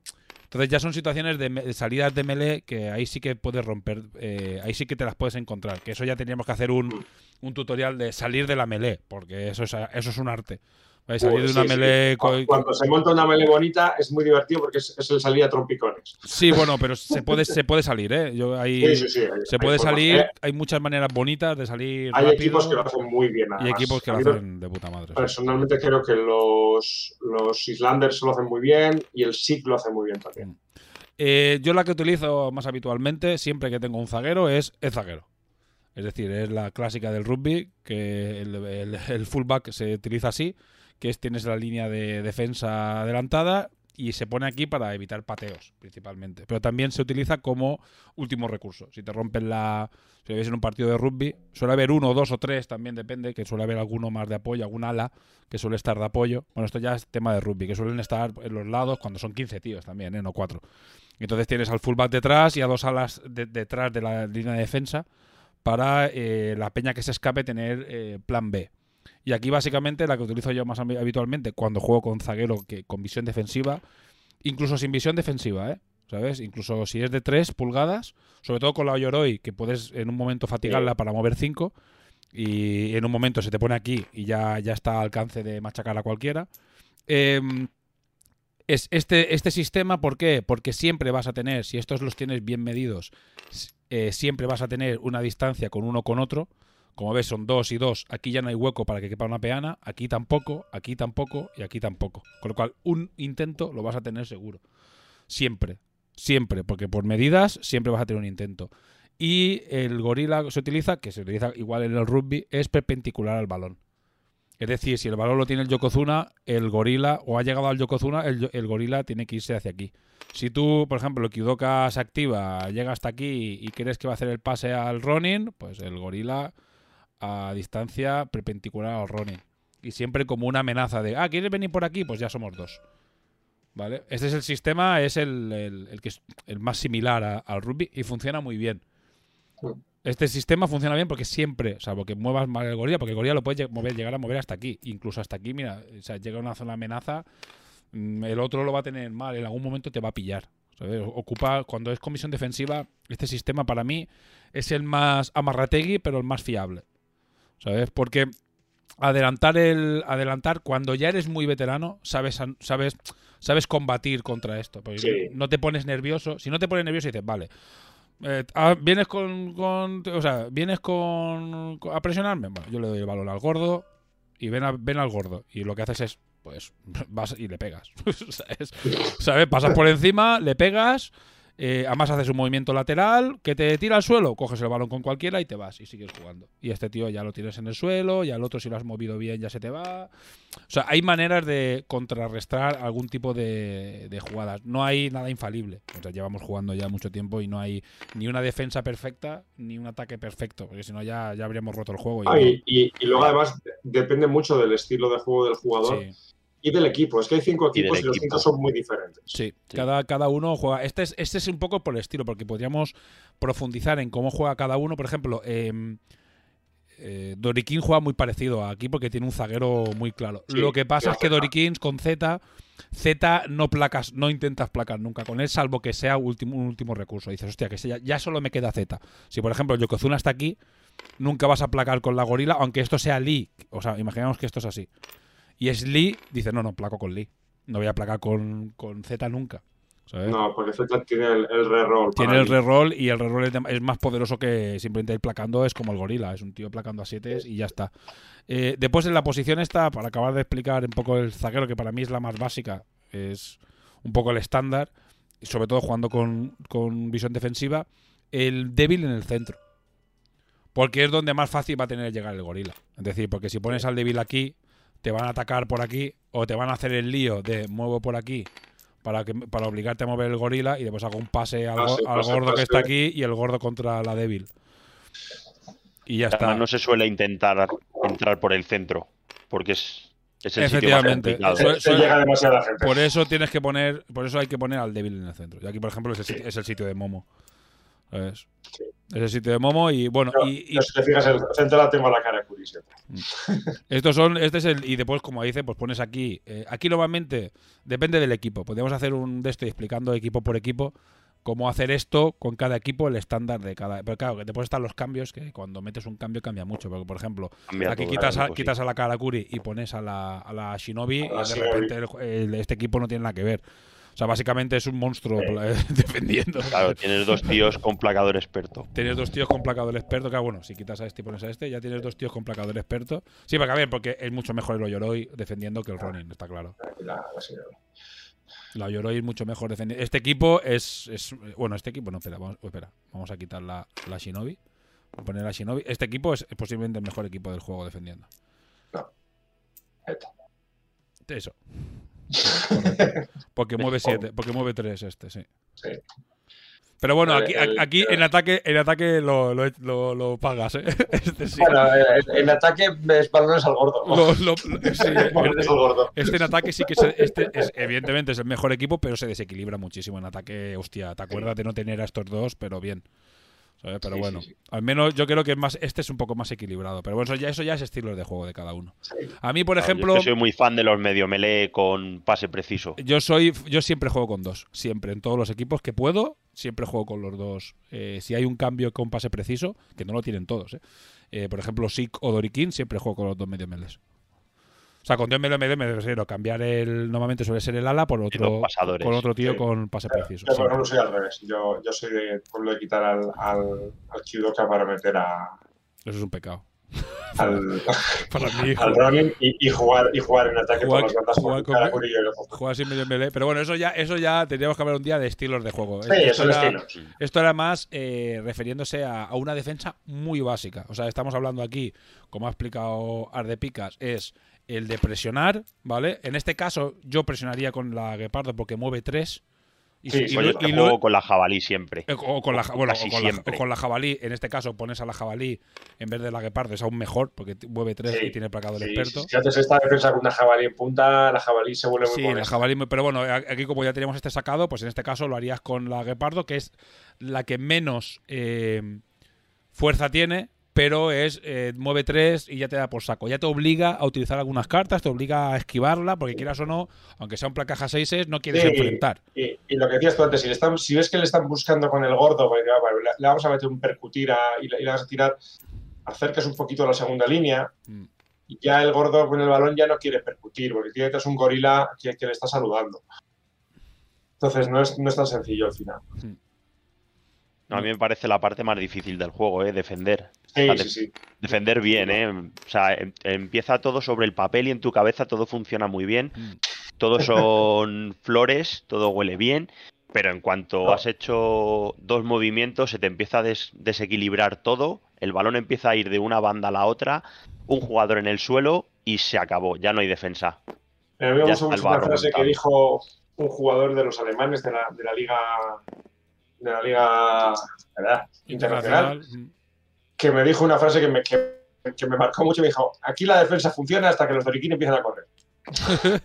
entonces ya son situaciones de, salidas de melee que ahí sí que puedes romper, eh, ahí sí que te las puedes encontrar. Que eso ya tendríamos que hacer un, un tutorial de salir de la melee, porque eso es, eso es un arte. Cuando se monta una melee bonita es muy divertido porque es, es el salir a trompicones. Sí, bueno, pero se puede, se puede salir, ¿eh? Yo, ahí, Sí, sí, sí. hay- se hay puede formas. salir, Eh, hay muchas maneras bonitas de salir Hay rápido equipos que lo hacen muy bien. y además. equipos que lo hacen de puta madre. sí. Personalmente creo que los, los Islanders lo hacen muy bien y el SIG lo hace muy bien también. Eh, yo la que utilizo más habitualmente, siempre que tengo un zaguero, es el zaguero. Es decir, es la clásica del rugby, que el, el- el fullback se utiliza así, que es tienes la línea de defensa adelantada y se pone aquí para evitar pateos, principalmente. Pero también se utiliza como último recurso. Si te rompen la... Si ves en un partido de rugby, suele haber uno, dos o tres, también depende, que suele haber alguno más de apoyo, algún ala que suele estar de apoyo. Bueno, esto ya es tema de rugby, que suelen estar en los lados cuando son 15 tíos también, ¿eh? no cuatro. Entonces tienes al fullback detrás y a dos alas de- detrás de la línea de defensa para eh, la peña que se escape tener eh, plan B. Y aquí básicamente la que utilizo yo más habi- habitualmente cuando juego con zaguero que con visión defensiva, incluso sin visión defensiva, ¿eh? ¿Sabes? Incluso si es de 3 pulgadas, sobre todo con la Yoroi, que puedes en un momento fatigarla para mover 5 y en un momento se te pone aquí y ya, ya está al alcance de machacar a cualquiera. Em, es este, este sistema, ¿por qué? Porque siempre vas a tener, si estos los tienes bien medidos, eh, siempre vas a tener una distancia con uno con otro, Como ves, son dos y dos. Aquí ya no hay hueco para que quepa una peana. Aquí tampoco, aquí tampoco y aquí tampoco. Con lo cual, un intento lo vas a tener seguro. Siempre. Siempre. Porque por medidas siempre vas a tener un intento. Y el gorila que se utiliza, que se utiliza igual en el rugby, es perpendicular al balón. Es decir, si el balón lo tiene el Yokozuna, el gorila, o ha llegado al Yokozuna, el, gorila tiene que irse hacia aquí. Si tú, por ejemplo, el Kyudoka se activa, llega hasta aquí y crees que va a hacer el pase al Ronin, pues el gorila a distancia perpendicular al Ronin. Y siempre como una amenaza de, ah, ¿quieres venir por aquí? Pues ya somos dos. ¿Vale? Este es el sistema, es el, el- el que es el más similar a- al rugby y funciona muy bien. Este sistema funciona bien porque siempre, salvo que muevas mal el gorila, porque el gorila lo puedes mover, llegar a mover hasta aquí. Incluso hasta aquí, mira, o sea, llega a una zona de amenaza, mm, el otro lo va a tener mal, en algún momento te va a pillar. ¿sabes? Ocupa, cuando es comisión defensiva, este sistema para mí es el más amarrategui, pero el más fiable. ¿Sabes? Porque adelantar el adelantar cuando ya eres muy veterano sabes sabes sabes combatir contra esto Sí. no te pones nervioso si no te pones nervioso dices vale eh, ah, vienes con, con- o sea vienes con, con- a presionarme bueno, yo le doy el balón al gordo y ven, a- ven al gordo y lo que haces es pues vas y le pegas ¿sabes? ¿Sabes? pasas por encima le pegas eh, además haces un movimiento lateral que te tira al suelo, coges el balón con cualquiera y te vas y sigues jugando. Y este tío ya lo tienes en el suelo, ya el otro si lo has movido bien ya se te va. O sea, hay maneras de contrarrestar algún tipo de, de jugadas. No hay nada infalible. O sea, llevamos jugando ya mucho tiempo y no hay ni una defensa perfecta ni un ataque perfecto, porque si no ya, ya habríamos roto el juego. y Ah, y, y- y luego además de- depende mucho del estilo de juego del jugador sí. Y del equipo. Es que hay cinco equipos y, los equipo. cinco son muy diferentes. Sí, Sí. Cada, cada uno juega. Este es, este es un poco por el estilo, porque podríamos profundizar en cómo juega cada uno. Por ejemplo, em, eh, Dorikin juega muy parecido a aquí porque tiene un zaguero muy claro. Sí, Lo que pasa es que Zeta. Dorikin con Z, Z no placas, no intentas placar nunca con él, salvo que sea último, un último recurso. Dices, hostia, que ya, ya solo me queda Z. Si por ejemplo Yokozuna está aquí, nunca vas a placar con la gorila, aunque esto sea Lee. O sea, imaginamos que esto es así. Y es Lee, dice, no, no, placo con Lee. No voy a placar con, con Z nunca. ¿sabes? No, porque Z tiene el, el reroll. Tiene el reroll y el reroll es, es más poderoso que simplemente ir placando, es como el gorila, es un tío placando a 7 y ya está. Eh, después en la posición esta, para acabar de explicar un poco el zaguero, que para mí es la más básica, es un poco el estándar, sobre todo jugando con, con visión defensiva, el débil en el centro. Porque es donde más fácil va a tener que llegar el gorila. Es decir, porque si pones al débil aquí, te van a atacar por aquí o te van a hacer el lío de muevo por aquí para, que, para obligarte a mover el gorila y después hago un pase al, Pase, al pase, gordo que pase. está aquí y el gordo contra la débil. Y ya está. No se suele intentar entrar por el centro, porque es, es el sitio más Efectivamente. complicado. Eso- Se, se llega demasiada gente. Por eso tienes que poner, por eso hay que poner al débil en el centro. Y aquí, por ejemplo, es el, sitio, es el sitio de Momo. ¿Sabes? Sí. Es el sitio de Momo y bueno, Pero, y, y si te fijas, el centro la tengo a la cara Curi siempre. estos son, este es el, y después, como dice, pues pones aquí. eh, aquí normalmente depende del equipo. Podríamos hacer un de esto explicando equipo por equipo cómo hacer esto con cada equipo, el estándar de cada. Pero claro, que después están los cambios, que cuando metes un cambio cambia mucho. Porque, por ejemplo, Cambia aquí quitas a, pues sí. quitas a la Karakuri y pones a la, a la Shinobi A la y de Shinobi. repente el- el- este equipo no tiene nada que ver. O sea, básicamente es un monstruo Sí. defendiendo. Claro, tienes dos tíos con placador experto. Tienes dos tíos con placador experto, que bueno, si quitas a este y pones a este, ya tienes dos tíos con placador experto. Sí, porque a ver, porque es mucho mejor el Oyoroi defendiendo que el Ronin, está claro. La, la señora. La Oyoroi es mucho mejor defendiendo. Este equipo es, es- Bueno, este equipo, no, espera, vamos, espera, vamos a quitar la, la Shinobi. Vamos a poner la Shinobi. Este equipo es posiblemente el mejor equipo del juego defendiendo. Esto. Eso. Porque mueve 7, porque mueve 3 este, sí. Sí. Pero bueno, aquí, aquí en ataque, en ataque lo, lo, lo- lo pagas, ¿eh? Este sí. Bueno, eh, en ataque es balones al gordo. Lo- sí. Este en ataque sí que se- este es, evidentemente es el mejor equipo, pero se desequilibra muchísimo en ataque. Hostia, te acuerdas de no tener a estos dos, pero bien. ¿Sabes? Pero Sí, bueno, sí, sí. al menos yo creo que más, este es un poco más equilibrado. Pero bueno, eso ya, eso ya es estilos de juego de cada uno. A mí, por Claro, yo es ejemplo, que soy muy fan de los medio melee con pase preciso. yo soy, yo siempre juego con dos, siempre en todos los equipos que puedo, siempre juego con los dos. Eh, si hay un cambio con pase preciso, que no lo tienen todos, ¿eh? Eh, por ejemplo, Sik o Dorikin, siempre juego con los dos medio meles. O sea, con medio meles me refiero a cambiar el. Normalmente suele ser el ala por otro, con otro tío Sí. con pase preciso. Yo, por ejemplo, soy al revés. Yo, yo soy de pueblo de quitar al, al, al para meter a. Eso es un pecado. al, Para mí, al Ronin y, y jugar, y jugar en ataque Jugar- por las bandas jugar con con- y juega sin medio melee. Pero bueno, eso ya, eso ya tendríamos que hablar un día de estilos de juego. Sí, Esto son era- estilos. Esto era más eh, refiriéndose a, a una defensa muy básica. O sea, estamos hablando aquí, como ha explicado Ardepicas, es el de presionar, ¿vale? En este caso, yo presionaría con la Guepardo porque mueve 3. Y, Sí, y Yo lo- con la jabalí siempre. eh, o con la, ja- bueno, o con, la, siempre. o con la jabalí, en este caso pones a la jabalí en vez de la guepardo, es aún mejor porque mueve 3 Sí, y tiene placado el Sí, experto. Si, haces esta defensa con una jabalí en punta, la jabalí se vuelve muy Sí, la jabalí, pero bueno, aquí como ya teníamos este sacado, pues en este caso lo harías con la guepardo, que es la que menos eh, fuerza tiene, pero es eh, mueve 3 y ya te da por saco. Ya te obliga a utilizar algunas cartas, te obliga a esquivarla, porque quieras o no, aunque sea un placaja 6 no quieres Sí. enfrentar. Y, y lo que decías tú antes, si, le están, si ves que le están buscando con el gordo, pues, vale, le, le vamos a meter un percutir a- y, le, y le vas a tirar, acercas un poquito a la segunda línea, Mm. y ya el gordo con el balón ya no quiere percutir, porque tiene detrás un gorila que, que le está saludando. Entonces no es, no es tan sencillo al final. No, a mí me parece la parte más difícil del juego, ¿eh? Defender. Sí, Vale. sí, sí. Defender bien, ¿eh? O sea, em- empieza todo sobre el papel y en tu cabeza todo funciona muy bien. Mm. Todo son flores, todo huele bien. Pero en cuanto No. has hecho dos movimientos, se te empieza a des- desequilibrar todo. El balón empieza a ir de una banda a la otra. Un jugador en el suelo y se acabó. Ya no hay defensa. A mí me gusta mucho una frase que dijo un jugador de los alemanes de la, de la liga de la liga ¿verdad? internacional, mm. Que me dijo una frase que me, que, que me marcó mucho y me dijo, aquí la defensa funciona hasta que los doriquín empiezan a correr.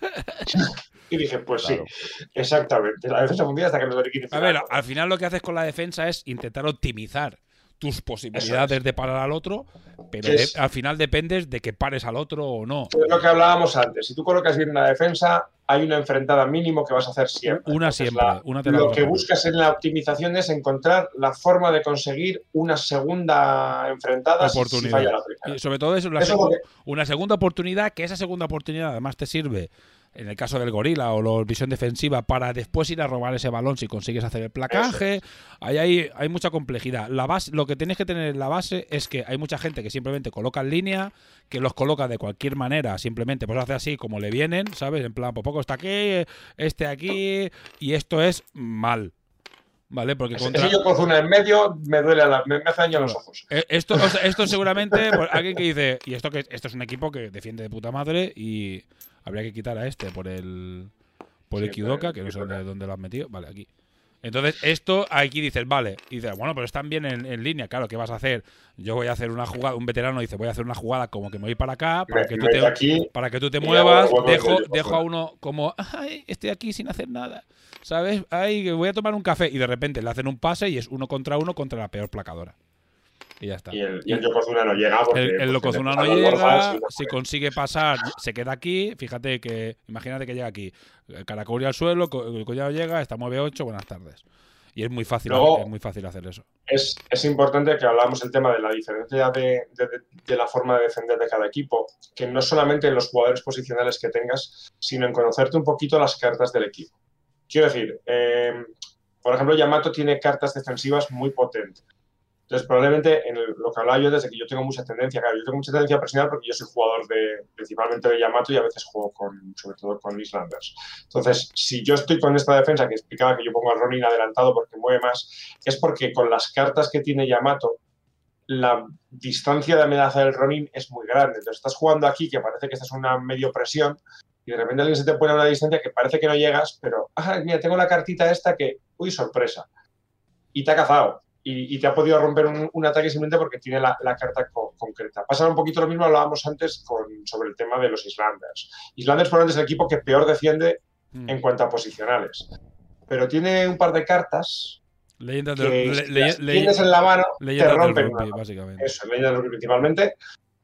y dije, pues Claro. sí, exactamente, la defensa funciona hasta que los doriquín A empiezan ver, a correr. al final lo que haces con la defensa es intentar optimizar tus posibilidades de parar al otro, pero Es- de- al final dependes de que pares al otro o no. Es lo que hablábamos antes, si tú colocas bien una defensa, hay una enfrentada mínimo que vas a hacer siempre. Una Entonces, siempre, la- una lo que buscas en la optimización es encontrar la forma de conseguir una segunda enfrentada si Oportunidad. falla la primera. Y sobre todo eso, la Eso una segunda oportunidad, que esa segunda oportunidad además te sirve, en el caso del gorila o la visión defensiva, para después ir a robar ese balón si consigues hacer el placaje. Ahí hay, hay mucha complejidad. La base, lo que tienes que tener en la base es que hay mucha gente que simplemente coloca en línea, que los coloca de cualquier manera, simplemente pues hace así como le vienen, ¿sabes? En plan, pues poco está aquí, este aquí, y esto es mal. ¿Vale? Porque contra... ese yo cojo una en medio, me duele, a la- me, me hace daño a los ojos. Eh, Esto, o sea, esto seguramente, pues, alguien que dice, y esto que esto es un equipo que defiende de puta madre y habría que quitar a este por el por el Kidoka, que no sé dónde, dónde lo has metido. Vale, aquí. Entonces, esto aquí dices, vale, y dices, bueno, pero están bien en, en línea, claro, ¿qué vas a hacer? Yo voy a hacer una jugada, un veterano dice, voy a hacer una jugada como que me voy para acá, para Me- que tú te, aquí, para que tú te muevas, dejo, dejo a uno como, ay, estoy aquí sin hacer nada, ¿sabes? Ay, voy a tomar un café y de repente le hacen un pase y es uno contra uno contra la peor placadora. Y ya está. y el, y el Yokozuna no llega. Porque, El, el porque Yokozuna no llega, Borjas si consigue pasar, se queda aquí. Fíjate que, imagínate que llega aquí, Caracol al suelo, el collado llega, está mueve 8, buenas tardes. Y es muy fácil, Luego- es muy fácil hacer eso. es, es importante que hablamos el tema de la diferencia de, de- de- de la forma de defender de cada equipo, que no solamente en los jugadores posicionales que tengas, sino en conocerte un poquito las cartas del equipo. Quiero decir, eh, por ejemplo, Yamato tiene cartas defensivas muy potentes. Entonces, probablemente en lo que hablaba yo desde que yo tengo mucha tendencia, claro, yo tengo mucha tendencia a presionar porque yo soy jugador de, principalmente de Yamato y a veces juego con, sobre todo con Islanders. Entonces, si yo estoy con esta defensa que explicaba que yo pongo a Ronin adelantado porque mueve más, es porque con las cartas que tiene Yamato, la distancia de amenaza del Ronin es muy grande. Entonces, estás jugando aquí que parece que estás en una medio presión y de repente alguien se te pone a una distancia que parece que no llegas, pero, ah, mira, tengo la cartita esta que, uy, sorpresa. Y te ha cazado. Y, y te ha podido romper un, un ataque simplemente porque tiene la, la carta co- concreta. Pasa un poquito lo mismo, hablábamos antes con, sobre el tema de los Islanders. Islanders probablemente es el equipo que peor defiende Mm. en cuanto a posicionales. Pero tiene un par de cartas Leyendas si le- las le- tienes en la mano, te rompen rugby, básicamente. Eso, leyendas del rugby principalmente.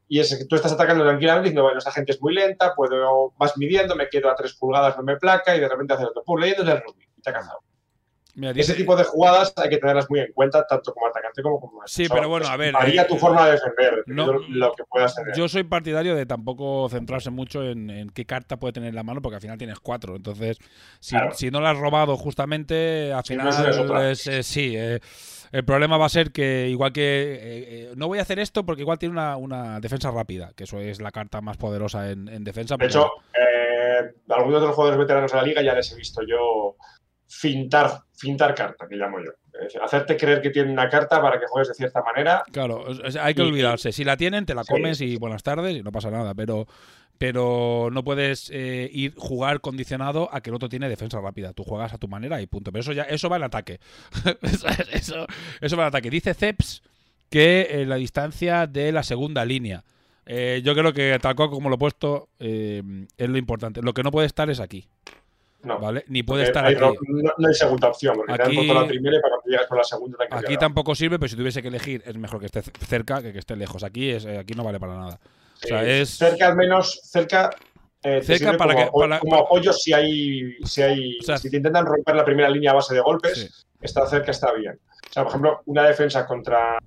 Y es que tú estás atacando tranquilamente diciendo, bueno, esta gente es muy lenta, puedo, vas midiendo, me quedo a tres pulgadas, no me placa, y de repente haces otro, pum, leyendas del rugby, y te ha cazado. Mira, Ese dice- tipo de jugadas hay que tenerlas muy en cuenta, tanto como atacante como como Sí, pero bueno, a ver, Varía eh, tu forma de defender, no- lo que puedas tener. Yo soy partidario de tampoco centrarse mucho en, en qué carta puede tener en la mano, porque al final tienes cuatro. Entonces, si, Claro. si no la has robado justamente, al Si no, final es es, eh, sí. eh, el problema va a ser que igual que no voy a hacer esto porque igual tiene una, una defensa rápida, que eso es la carta más poderosa en, en defensa. De porque- hecho, algunos de los jugadores veteranos de la liga ya les he visto yo fintar, fintar carta, que llamo yo. Es hacerte creer que tienen una carta para que juegues de cierta manera. Claro, o sea, hay que Y- olvidarse. Si la tienen, te la comes sí, y buenas tardes y no pasa nada. Pero, pero no puedes eh, ir jugar condicionado a que el otro tiene defensa rápida. Tú juegas a tu manera y punto. Pero eso ya, eso va en ataque. eso, eso, eso va en ataque. Dice Ceps que eh, la distancia de la segunda línea. Eh, yo creo que tal cual como lo he puesto es lo importante. Lo que no puede estar es aquí, No. ¿vale? Ni puede estar hay aquí. no, no hay segunda opción, porque te Aquí- la primera y para que llegas con la segunda te Aquí tampoco sirve, pero si tuviese que elegir, es mejor que esté cerca que que esté lejos. Aquí es, eh, aquí no vale para nada. O sea, Eh, es Cerca al menos, cerca. eh, Cerca para como, que- para- como apoyo si hay, si hay O sea, si te intentan romper la primera línea a base de golpes, Sí. está cerca, está bien. O sea, por ejemplo, una defensa contra,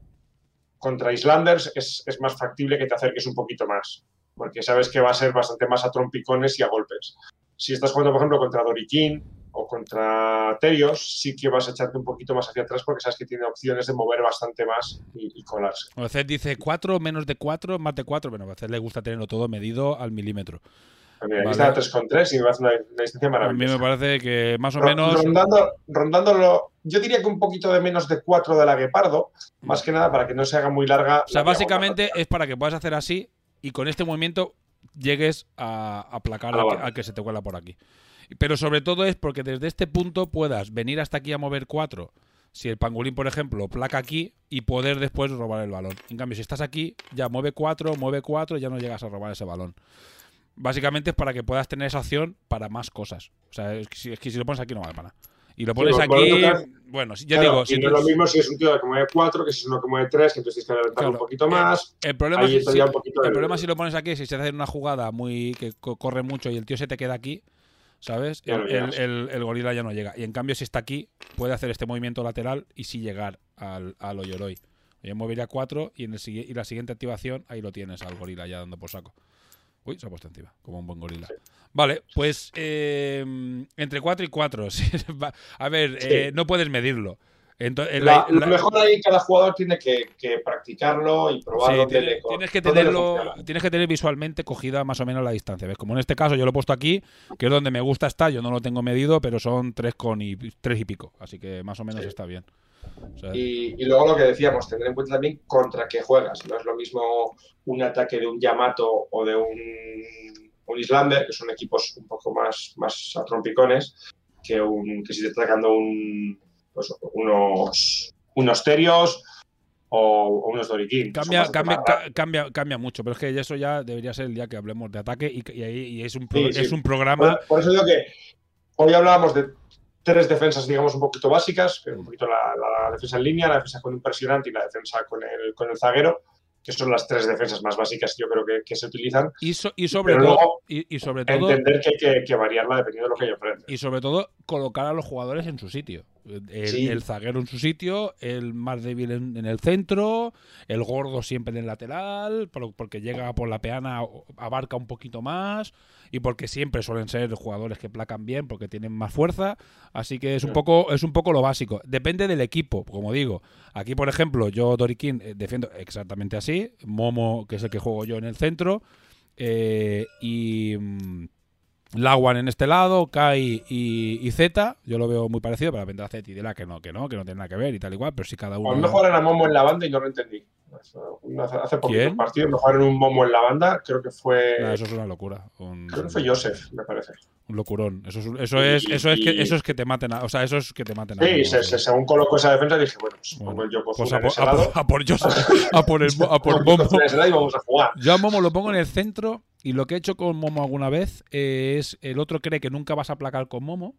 contra Islanders es, es más factible que te acerques un poquito más, porque sabes que va a ser bastante más a trompicones y a golpes. Si estás jugando, por ejemplo, contra Doriquín o contra Terios, sí que vas a echarte un poquito más hacia atrás porque sabes que tiene opciones de mover bastante más y, y colarse. Zed dice 4, menos de 4, más de 4. Bueno, a Zed le gusta tenerlo todo medido al milímetro. Pues Mira, aquí Vale. está 3 con 3 y me hace una, una distancia A mí maravillosa. me parece que más o menos. Rondando, rondándolo, yo diría que un poquito de menos de 4 de la Guepardo, más que nada para que no se haga muy larga. O sea, la básicamente es para que puedas hacer así y con este movimiento llegues a aplacar A la al, que, banda. al que se te cuela por aquí. Pero sobre todo es porque desde este punto puedas venir hasta aquí a mover 4. Si el pangolín, por ejemplo, placa aquí y poder después robar el balón. En cambio, si estás aquí, ya mueve 4, mueve 4 y ya no llegas a robar ese balón. Básicamente es para que puedas tener esa opción para más cosas. O sea, es que si, es que si lo pones aquí no vale para nada. Y lo pones aquí. Bueno, ya Claro, digo, si no es lo mismo si es un tío que mueve 4 que si es uno que mueve 3, que entonces tienes que adelantar Claro. un poquito más. El problema, Ahí si, un poquito el problema si lo pones aquí, si se hace una jugada muy que co- corre mucho y el tío se te queda aquí, ¿sabes? El, gorila ya no llega. Y en cambio, si está aquí, puede hacer este movimiento lateral y sí llegar al, al Oyoroi. Yo movería 4 y, en el, y la siguiente activación, ahí lo tienes al gorila ya dando por saco. Uy, se ha puesto encima, como un buen gorila. Vale, pues eh, entre 4 y 4. A ver, Sí. eh, no puedes medirlo. Entonces, La- lo mejor ahí cada jugador tiene que, que practicarlo y Sí, probarlo. tiene- tienes que tenerlo, tienes que tener visualmente cogida más o menos la distancia. ¿Ves? Como en este caso yo lo he puesto aquí, que es donde me gusta estar, yo no lo tengo medido, pero son tres con y tres y pico, así que más o menos Sí. está bien. Y, y luego lo que decíamos, tener en cuenta también contra qué juegas. No es lo mismo un ataque de un Yamato o de un, un Islander, que son equipos un poco más, más a trompicones, que, un, que si te está atacando un, pues, unos, unos Terios o, unos Doriquín. cambia, cambia, ca- cambia, cambia mucho, pero es que eso ya debería ser el día que hablemos de ataque y, y es un, pro- Sí, sí. es un programa. Por, por eso digo que hoy hablábamos de tres defensas, digamos, un poquito básicas, un poquito la, la defensa en línea, la defensa con un presionante y la defensa con el, con el zaguero, que son las tres defensas más básicas yo creo que, que se utilizan. Y, so- y sobre Pero todo, luego y, y sobre todo, Entender que hay que, que variarla dependiendo de lo que hay enfrente. y sobre todo colocar a los jugadores en su sitio. El, Sí. el zaguero en su sitio, el más débil en, en el centro, el gordo siempre en el lateral, por- porque llega por la peana, abarca un poquito más y porque siempre suelen ser jugadores que placan bien porque tienen más fuerza. Así que es un Mm. poco, es un poco lo básico. Depende del equipo, como digo. Aquí, por ejemplo, yo Doriquín eh, defiendo exactamente así. Momo, que es el que juego yo en el centro. eh, y mm, Lawan en este lado, Kai y, y Z, yo lo veo muy parecido, pero vendrá Z y dirá que no, que no, que no tiene nada que ver y tal igual, pero si cada uno. a lo mejor era Momo en la banda y no lo entendí. Hace, hace poquito partido, mejor en un Momo en la banda, creo que fue. Nah, eso es una locura. Un, Creo que fue Joseph, me parece. un locurón. Eso es, eso Y- es, eso es que eso es que te maten a, o sea, eso es que te maten a Sí, se, sí. se- según colocó esa defensa dije, bueno, pues Bueno, pongo el Yokozuna Pues a en por, a por- a por Joseph, a por el a por Momo. Y vamos a jugar. Yo a Momo lo pongo en el centro y lo que he hecho con Momo alguna vez es el otro cree que nunca vas a placar con Momo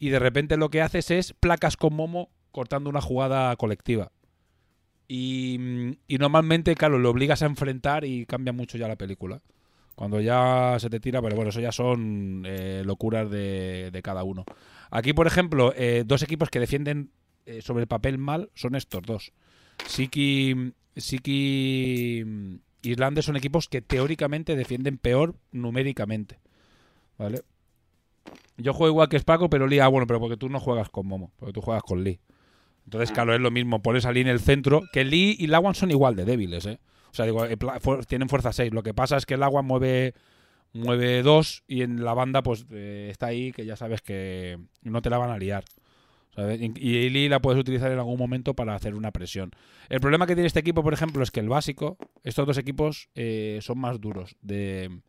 y de repente lo que haces es placas con Momo cortando una jugada colectiva. Y, mm, y normalmente, claro, lo obligas a enfrentar y cambia mucho ya la película. Cuando ya se te tira, pero bueno, eso ya son eh, locuras de, cada uno. Aquí, por ejemplo, eh, dos equipos que defienden eh, sobre el papel mal son estos dos. Siki, Siki Islandes son equipos que teóricamente defienden peor numéricamente. ¿Vale? Yo juego igual que Spaco, pero Lee, ah, bueno, pero porque tú no juegas con Momo, porque tú juegas con Lee. Entonces, claro, es lo mismo, pones a Lee en el centro, que Lee y Lawan son igual de débiles, ¿eh? O sea, digo, tienen fuerza 6. Lo que pasa es que el agua mueve mueve 2 y en la banda pues eh, está ahí que ya sabes que no te la van a liar. Y Lee la puedes utilizar en algún momento para hacer una presión. El problema que tiene este equipo, por ejemplo, es que el básico, estos dos equipos eh, son más duros. De,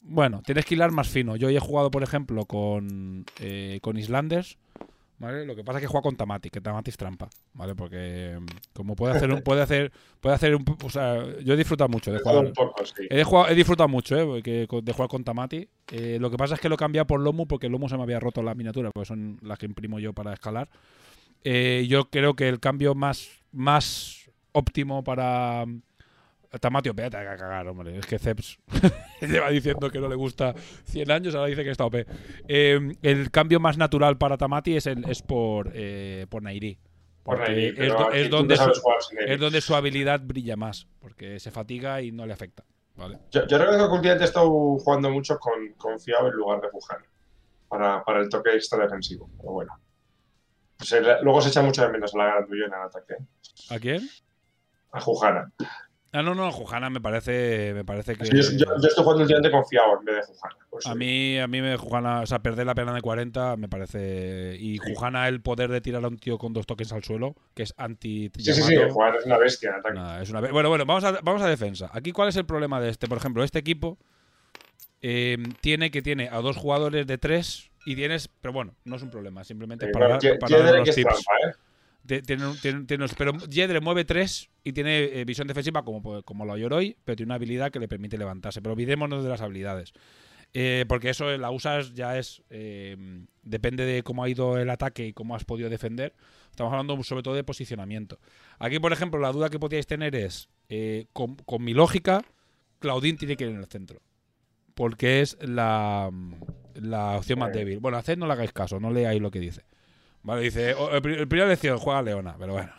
bueno, tienes que hilar más fino. Yo hoy he jugado, por ejemplo, con, eh, con Islanders. ¿Vale? Lo que pasa es que juega con Tamati, que Tamati es trampa, ¿vale? Porque mm, como puede hacer un, puede hacer, puede hacer un, o sea, yo he disfrutado mucho de jugar. un poco, sí. He, jugado- he disfrutado mucho ¿eh? de jugar con Tamati. Eh, lo que pasa es que lo he cambiado por Lomu porque Lomu se me había roto las miniaturas, porque son las que imprimo yo para escalar. Eh, yo creo que el cambio más, más óptimo para Tamati, OP, te va a cagar, hombre. Es que Ceps lleva diciendo que no le gusta 100 años, ahora dice que está OP. Eh, el cambio más natural para Tamati es, el, es por, eh, por Nairi. Por ahí, es, do- donde su- es donde su habilidad brilla más, porque se fatiga y no le afecta. ¿vale? Yo, yo reconozco que últimamente he estado jugando mucho con confiado en lugar de Wuhan para, para el toque extra defensivo. Pero bueno. Luego se echa mucho de menos a la tuya en el ataque. ¿A quién? A Jujana. Ah, no, no, Jujana me parece, me parece que. Yo, yo- yo estoy jugando últimamente confiado en vez de Jujana. A mí, a mí me Jujana, o sea, perder la pena de 40 me parece. Y Jujana el poder de tirar a un tío con dos toques al suelo, que es anti Sí, sí, sí. Juan es una bestia en ataque. Es una Bueno, bueno, vamos a, vamos a defensa. Aquí, ¿cuál es el problema de este? Por ejemplo, este equipo eh, tiene que tiene a dos jugadores de tres y tienes. Pero bueno, no es un problema, simplemente Sí, es para, bueno, dar- para es tips. trampa, ¿eh? Tiene, tiene- pero Jedre mueve 3 y tiene eh, visión defensiva como, como lo Yoroi, pero tiene una habilidad que le permite levantarse. Pero olvidémonos de las habilidades. Eh, porque eso la usas ya es. eh, depende de cómo ha ido el ataque y cómo has podido defender. Estamos hablando sobre todo de posicionamiento. Aquí, por ejemplo, la duda que podíais tener es: eh, con, con mi lógica, Claudine tiene que ir en el centro. Porque es la, la opción más débil. Bueno, haced no le hagáis caso, no leáis lo que dice. Vale, dice, oh, el, pri- el primera elección juega Leona, pero bueno.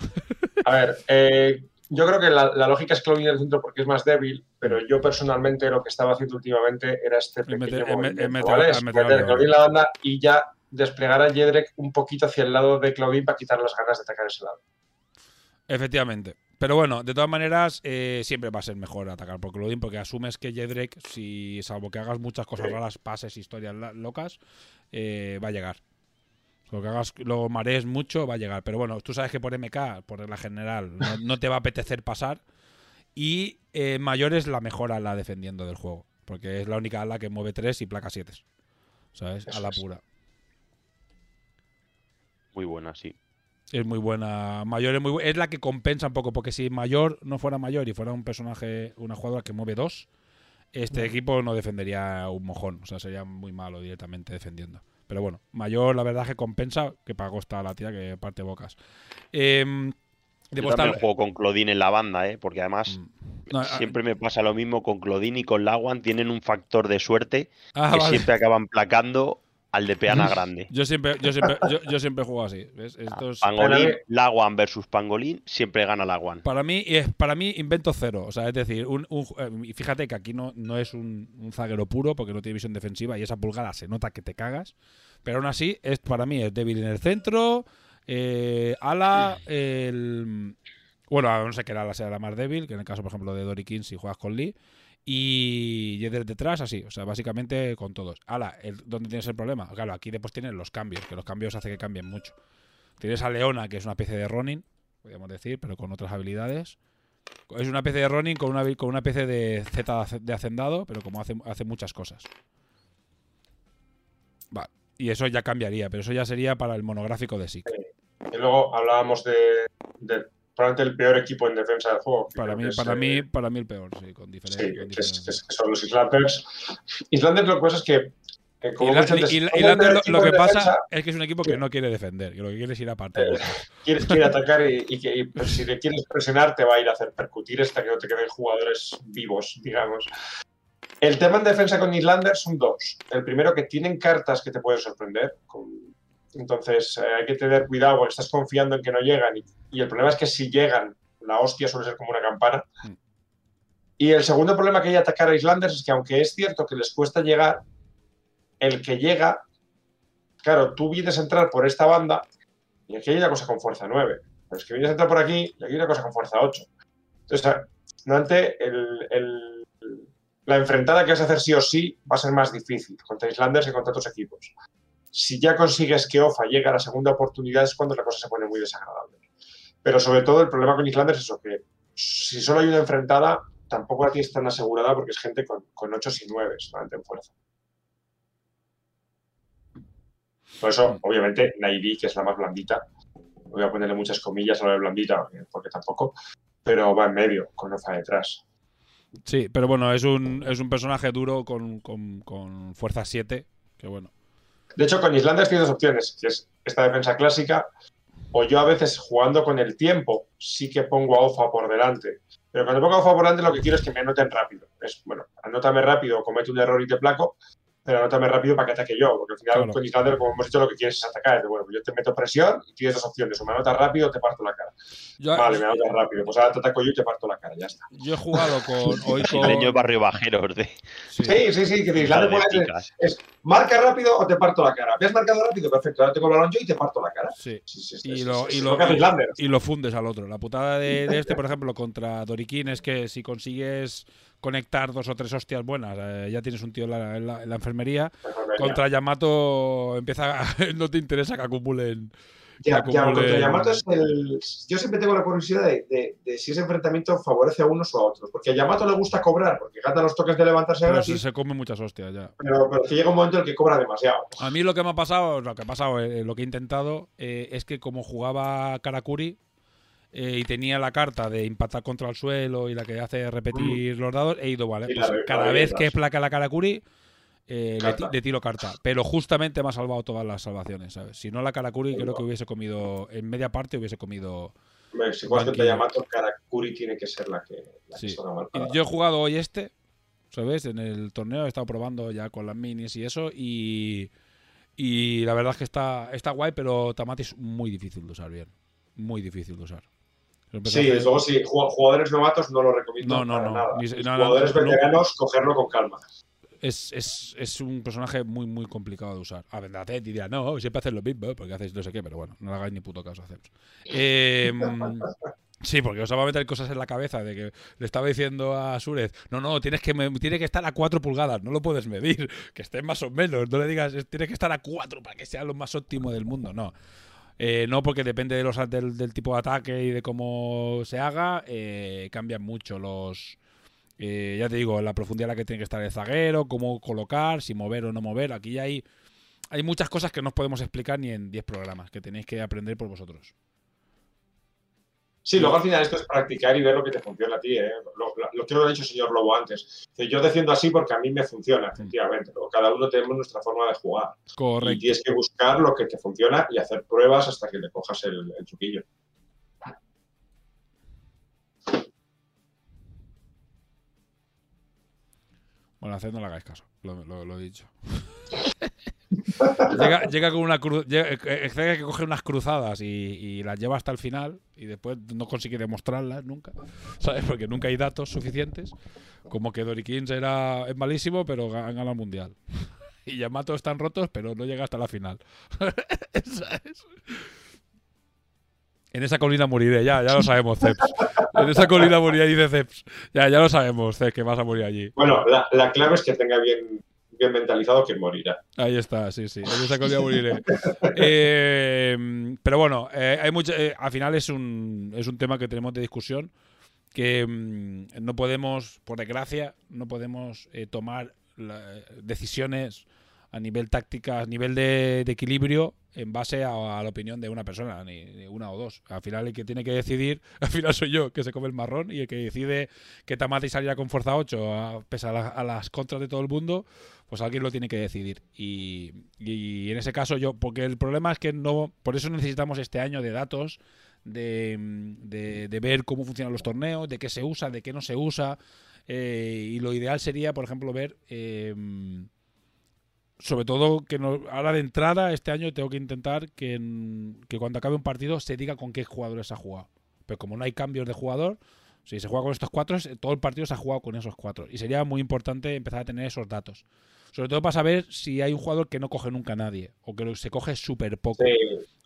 A ver, eh, yo creo que la, la lógica es Claudine en el centro porque es más débil, pero yo personalmente lo que estaba haciendo últimamente era este pequeño meter-. Claudine en la banda y ya desplegar a Jedrek un poquito hacia el lado de Claudine para quitar las ganas de atacar ese lado. Efectivamente. Pero bueno, de todas maneras, eh, siempre va a ser mejor atacar por Claudine porque asumes que Jedrek, si salvo que hagas muchas cosas Sí. raras, pases, historias locas, eh, va a llegar. Lo que hagas, lo marees mucho, va a llegar. Pero bueno, tú sabes que por MK, por regla general, no, no te va a apetecer pasar. Y eh, mayor es la mejor ala defendiendo del juego. Porque es la única ala que mueve 3 y placa 7. ¿Sabes? Eso A la es. pura. Muy buena, sí. Es muy buena. Mayor es muy bu- Es la que compensa un poco, porque si Mayor no fuera Mayor y fuera un personaje, una jugadora que mueve dos, este equipo no defendería un mojón. O sea, sería muy malo directamente defendiendo. Pero bueno, Mayor la verdad es que compensa, que pagó está la tía que parte bocas. Yo debo también estar- juego con Claudine en la banda, ¿eh? porque además Mm. Ah, siempre me pasa lo mismo con Claudine y con Lawan. Tienen un factor de suerte ah, que vale. siempre acaban placando al de Peana Grande. Yo siempre, yo siempre, yo, yo siempre juego así. ¿ves? Esto es- Pangolín, Lawan versus Pangolín, siempre gana Lawan. Para mí, es, para mí invento cero. O sea, es decir, un, un- eh, y fíjate que aquí no, no es un, un zaguero puro porque no tiene visión defensiva y esa pulgada se nota que te cagas. Pero aún así, es, para mí es débil en el centro. eh, ala, el. Bueno, no sé que ala sea la más débil, que en el caso, por ejemplo, de Dory King si juegas con Lee. Y detrás, así. O sea, básicamente con todos. El, ¿dónde tienes el problema? Claro, aquí después tienes los cambios, que los cambios hace que cambien mucho. Tienes a Leona, que es una especie de Ronin, podríamos decir, pero con otras habilidades. Es una especie de Ronin con una, con una especie de Z de hacendado, pero como hace, hace muchas cosas. Vale. Y eso ya cambiaría, pero eso ya sería para el monográfico de SIC. Y luego hablábamos de, de probablemente el peor equipo en defensa del juego. que Para mí, que es, para eh, mí, para mí el peor, sí, con diferencia. Sí, que, es- que es- que son los Islanders. Islanders lo que pasa es que, eh, como peor lo, lo que pasa defensa, es que es un equipo que no quiere defender, que lo que quiere es ir a partir. Eh, quiere, quiere atacar y, y que y, pues, si le quieres presionar te va a ir a hacer percutir hasta que no te queden jugadores vivos, digamos. El tema en defensa con Islanders son dos. El primero que tienen cartas que te pueden sorprender, con Entonces eh, hay que tener cuidado porque estás confiando en que no llegan. Y, y el problema es que si llegan, la hostia suele ser como una campana. Mm. Y el segundo problema que hay atacar a Islanders es que aunque es cierto que les cuesta llegar, el que llega, claro, tú vienes a entrar por esta banda y aquí hay una cosa con fuerza 9. Pero es que vienes a entrar por aquí y aquí hay una cosa con fuerza 8. Entonces, el, el- la enfrentada que vas a hacer sí o sí va a ser más difícil contra Islanders que contra otros equipos. Si ya consigues que Ofa llegue a la segunda oportunidad es cuando la cosa se pone muy desagradable. Pero sobre todo el problema con Islanders es eso, que si solo hay una enfrentada, tampoco la tienes tan asegurada porque es gente con, con 8 y 9 solamente en fuerza. Por eso, obviamente, Nairi, que es la más blandita, voy a ponerle muchas comillas a lo de blandita, porque tampoco, pero va en medio, con Ofa detrás. Sí, pero bueno, es un, es un personaje duro con, con, con fuerza 7. Que bueno. De hecho, con Islanders tienes dos opciones, que es esta defensa clásica, o yo a veces jugando con el tiempo sí que pongo a Ofa por delante. Pero cuando pongo a Ofa por delante lo que quiero es que me anoten rápido. Es, bueno, anótame rápido, comete un error y te placo, pero anótame rápido para que ataque yo, porque al final Claro. con Islanders, como hemos dicho, lo que quieres es atacar. Entonces, bueno, pues yo te meto presión y tienes dos opciones, o me anotas rápido o te parto la cara. Yo, Vale, me anotas rápido, pues ahora te ataco yo y te parto la cara, ya está. yo he jugado con. Hoy con barrio bajeros de, sí. Sí, sí, sí, que de picas. es marca rápido o te parto la cara. ¿Me has marcado rápido? Perfecto, ahora tengo el balón yo y te parto la cara. Sí. Sí, sí, sí, Y lo, y, lo, y lo fundes al otro. La putada de, de este, por ejemplo, contra Doriquín es que si consigues conectar dos o tres hostias buenas, eh, ya tienes un tío en la, en la- en la enfermería. Contra Yamato empieza a- no te interesa que acumulen. Ya, que ya, acumulen- contra Yamato es el. Yo siempre tengo la curiosidad de, de- de si ese enfrentamiento favorece a unos o a otros. Porque a Yamato le gusta cobrar, porque gasta los toques de levantarse Pero se, gratis, se come muchas hostias ya. pero, pero que llega un momento en el que cobra demasiado. A mí lo que me ha pasado, lo que ha pasado, eh, lo que he intentado, eh, es que como jugaba Karakuri eh, y tenía la carta de impactar contra el suelo y la que hace repetir los dados, he ido, vale, Mm. Pues cada vez que placa la Karakuri, eh, le, tiro carta. Pero justamente me ha salvado todas las salvaciones, ¿sabes? Si no la Karakuri, Muy creo que hubiese comido, en media parte hubiese comido... Hombre, Si juegas contra. Yamato, Karakuri tiene que ser la que, la Sí. mal yo he jugado hoy este, ¿sabes? En el torneo he estado probando ya con las minis y eso y, y la verdad es que está, está guay, pero Tamati es muy difícil de usar bien. Muy difícil de usar. Sí, personaje- luego sí, ju- jugadores novatos no lo recomiendo No, no, para no. nada. Ni jugadores no, no. veteranos, cogerlo con calma. es, es, es un personaje muy, muy complicado de usar. A ver, Dacet diría, no, siempre haces lo mismo, porque haces no sé qué, pero bueno, no le hagáis ni puto caso a Ceps. Eh, mm, sí, porque os va a meter cosas en la cabeza de que le estaba diciendo a Súrez, no, no, tienes que, tiene que estar a 4 pulgadas, no lo puedes medir, que esté más o menos, no le digas, "Es- tiene que estar a 4 para que sea lo más óptimo del mundo, no. Eh, no, porque depende de los, del, tipo de ataque y de cómo se haga, eh, cambian mucho los, eh, ya te digo, la profundidad a la que tiene que estar el zaguero, cómo colocar, si mover o no mover. Aquí hay, hay muchas cosas que no os podemos explicar ni en 10 programas, que tenéis que aprender por vosotros. Sí, luego al final esto es practicar y ver lo que te funciona a ti. ¿eh? Lo, lo, lo que lo ha dicho el señor Lobo antes. Yo defiendo así porque a mí me funciona, efectivamente. Pero cada uno tenemos nuestra forma de jugar. Y Correcto. tienes que buscar lo que te funciona y hacer pruebas hasta que le cojas el, el truquillo. Bueno, haced no le hagáis caso, lo, lo- lo he dicho. llega, llega con una cruz. Llega, eh, eh, que coge unas cruzadas y, las lleva hasta el final y después no consigue demostrarlas nunca. ¿Sabes? Porque nunca hay datos suficientes. Como que Dorikins era, es malísimo, pero ga- gana el mundial. Y Yamato están rotos, pero no llega hasta la final. ¿Sabes? En esa colina moriré, ya, ya lo sabemos, Ceps. En esa colina moriré, dice Ceps. Ya, ya lo sabemos, Ceps, que vas a morir allí. Bueno, la clave es que tenga bien, bien mentalizado que morirá. Ahí está, sí, sí. En esa colina moriré. Eh, pero bueno, eh, hay mucho, eh, al final es un, es un tema que tenemos de discusión que mm, no podemos, por desgracia, no podemos eh, tomar la- decisiones a nivel táctica, a nivel de, de equilibrio en base a, a la opinión de una persona, ni, ni una o dos. Al final el que tiene que decidir, al final soy yo, que se come el marrón y el que decide que Tamati saliera con fuerza 8 a, pese a, la- a las contras de todo el mundo, pues alguien lo tiene que decidir. Y, y en ese caso yo, porque el problema es que no, por eso necesitamos este año de datos, de, de- de ver cómo funcionan los torneos, de qué se usa, de qué no se usa. eh, y lo ideal sería, por ejemplo, ver eh, sobre todo que no, ahora de entrada este año tengo que intentar que, que cuando acabe un partido se diga con qué jugadores ha jugado. Pero como no hay cambios de jugador, si se juega con estos cuatro, todo el partido se ha jugado con esos cuatro. Y sería muy importante empezar a tener esos datos. Sobre todo para saber si hay un jugador que no coge nunca a nadie o que se coge súper poco. Sí,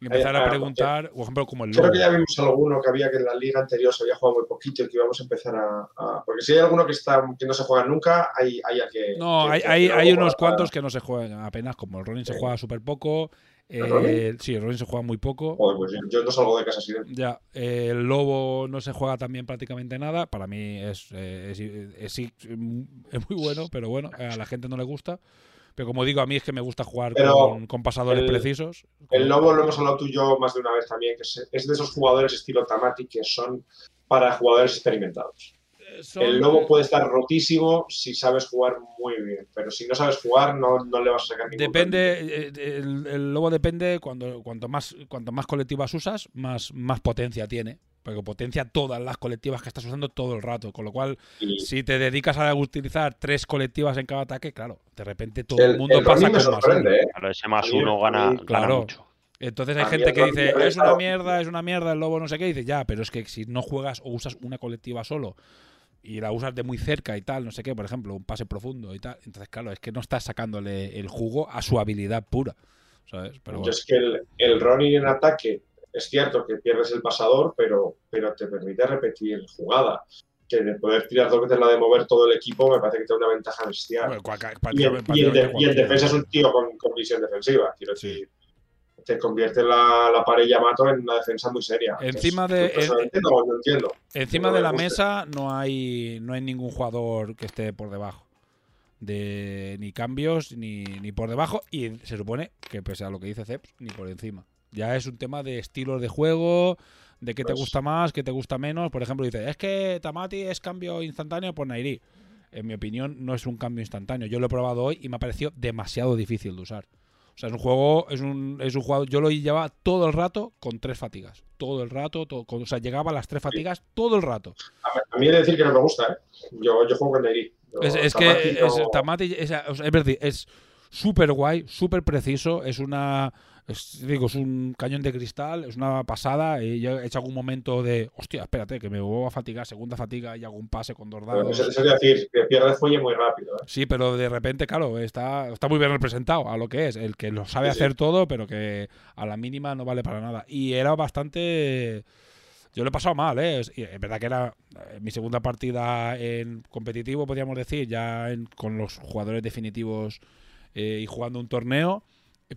Y empezar a preguntar, por ejemplo, como el Creo lobo. que ya vimos alguno que había que en la liga anterior se había jugado muy poquito y que íbamos a empezar a. a- porque si hay alguno que está que no se juega nunca, hay, hay a que. No, que- hay, que hay, hay unos para- cuantos que no se juegan apenas, como el Ronin se Sí. juega súper poco. Eh, sí, el Ronin se juega muy poco. Joder, pues yo, no salgo de casa así de. Ya, eh, el Lobo no se juega también prácticamente nada. Para mí es, eh, es, es- sí, es muy bueno, pero bueno, a la gente no le gusta. Pero como digo, a mí es que me gusta jugar con, con pasadores el- precisos. El Lobo lo hemos hablado tú y yo más de una vez también, que es, es de esos jugadores estilo Tamati que son para jugadores experimentados. Eh, son- El Lobo puede estar rotísimo si sabes jugar muy bien, pero si no sabes jugar no, no le vas a sacar ningún Depende, eh, el, el lobo depende cuando cuanto más cuanto más colectivas usas, más, más potencia tiene. Porque potencia todas las colectivas que estás usando todo el rato. Con lo cual, si te dedicas a utilizar tres colectivas en cada ataque, claro, de repente todo el, el, mundo el pasa con más sorprende, uno. ¿eh? Claro, ese más uno a gana, mí- gana Claro. mucho. Entonces hay gente que dice, es una mierda, es una mierda, el lobo no sé qué. Y dice, ya, pero es que si no juegas o usas una colectiva solo y la usas de muy cerca y tal, no sé qué, por ejemplo, un pase profundo y tal, entonces claro, es que no estás sacándole el jugo a su habilidad pura. ¿Sabes? Pero bueno. es que el, el Ronin en ataque es cierto que pierdes el pasador, pero, pero te permite repetir jugada. Que de poder tirar dos veces la de mover todo el equipo me parece que te da una ventaja bestial. Bueno, y, prácticamente- y y prácticamente defensa es un tío con, con visión defensiva. Quiero Sí. Te convierte la, la pared Yamato en una defensa muy seria. Encima de- personalmente no, no entiendo. Encima no de la mesa no hay, no hay ningún jugador que esté por debajo. De ni cambios ni, ni por debajo. Y se supone que, pese a lo que dice Ceps, ni por encima. Ya es un tema de estilos de juego, de qué te Pues- gusta más, qué te gusta menos. Por ejemplo, dice, es que Tamati es cambio instantáneo por Nairi. En mi opinión, no es un cambio instantáneo. Yo lo he probado hoy y me ha parecido demasiado difícil de usar. O sea, es un juego, es un, es un juego. Yo lo llevaba todo el rato con tres fatigas. Todo el rato, todo, con- o sea, llegaba a las tres fatigas todo el rato. A mí he de decir que no me gusta, ¿eh? Yo, yo juego con Neri. Yo, Es, que es, Tamati es, es es súper guay, súper preciso, es una es, digo, es un cañón de cristal, es una pasada. Y yo he hecho algún momento de, hostia, espérate, que me vuelvo a fatigar, segunda fatiga y hago un pase con dos dados. Eso, eso es decir, que pierde fuelle muy rápido. ¿eh? Sí, pero de repente, claro, está, está muy bien representado a lo que es. El que lo sabe Sí, sí. hacer todo, pero que a la mínima no vale para nada. Y era bastante. Yo lo he pasado mal, ¿eh? Es verdad que era eh, mi segunda partida en competitivo, podríamos decir, ya en- con los jugadores definitivos eh, y jugando un torneo.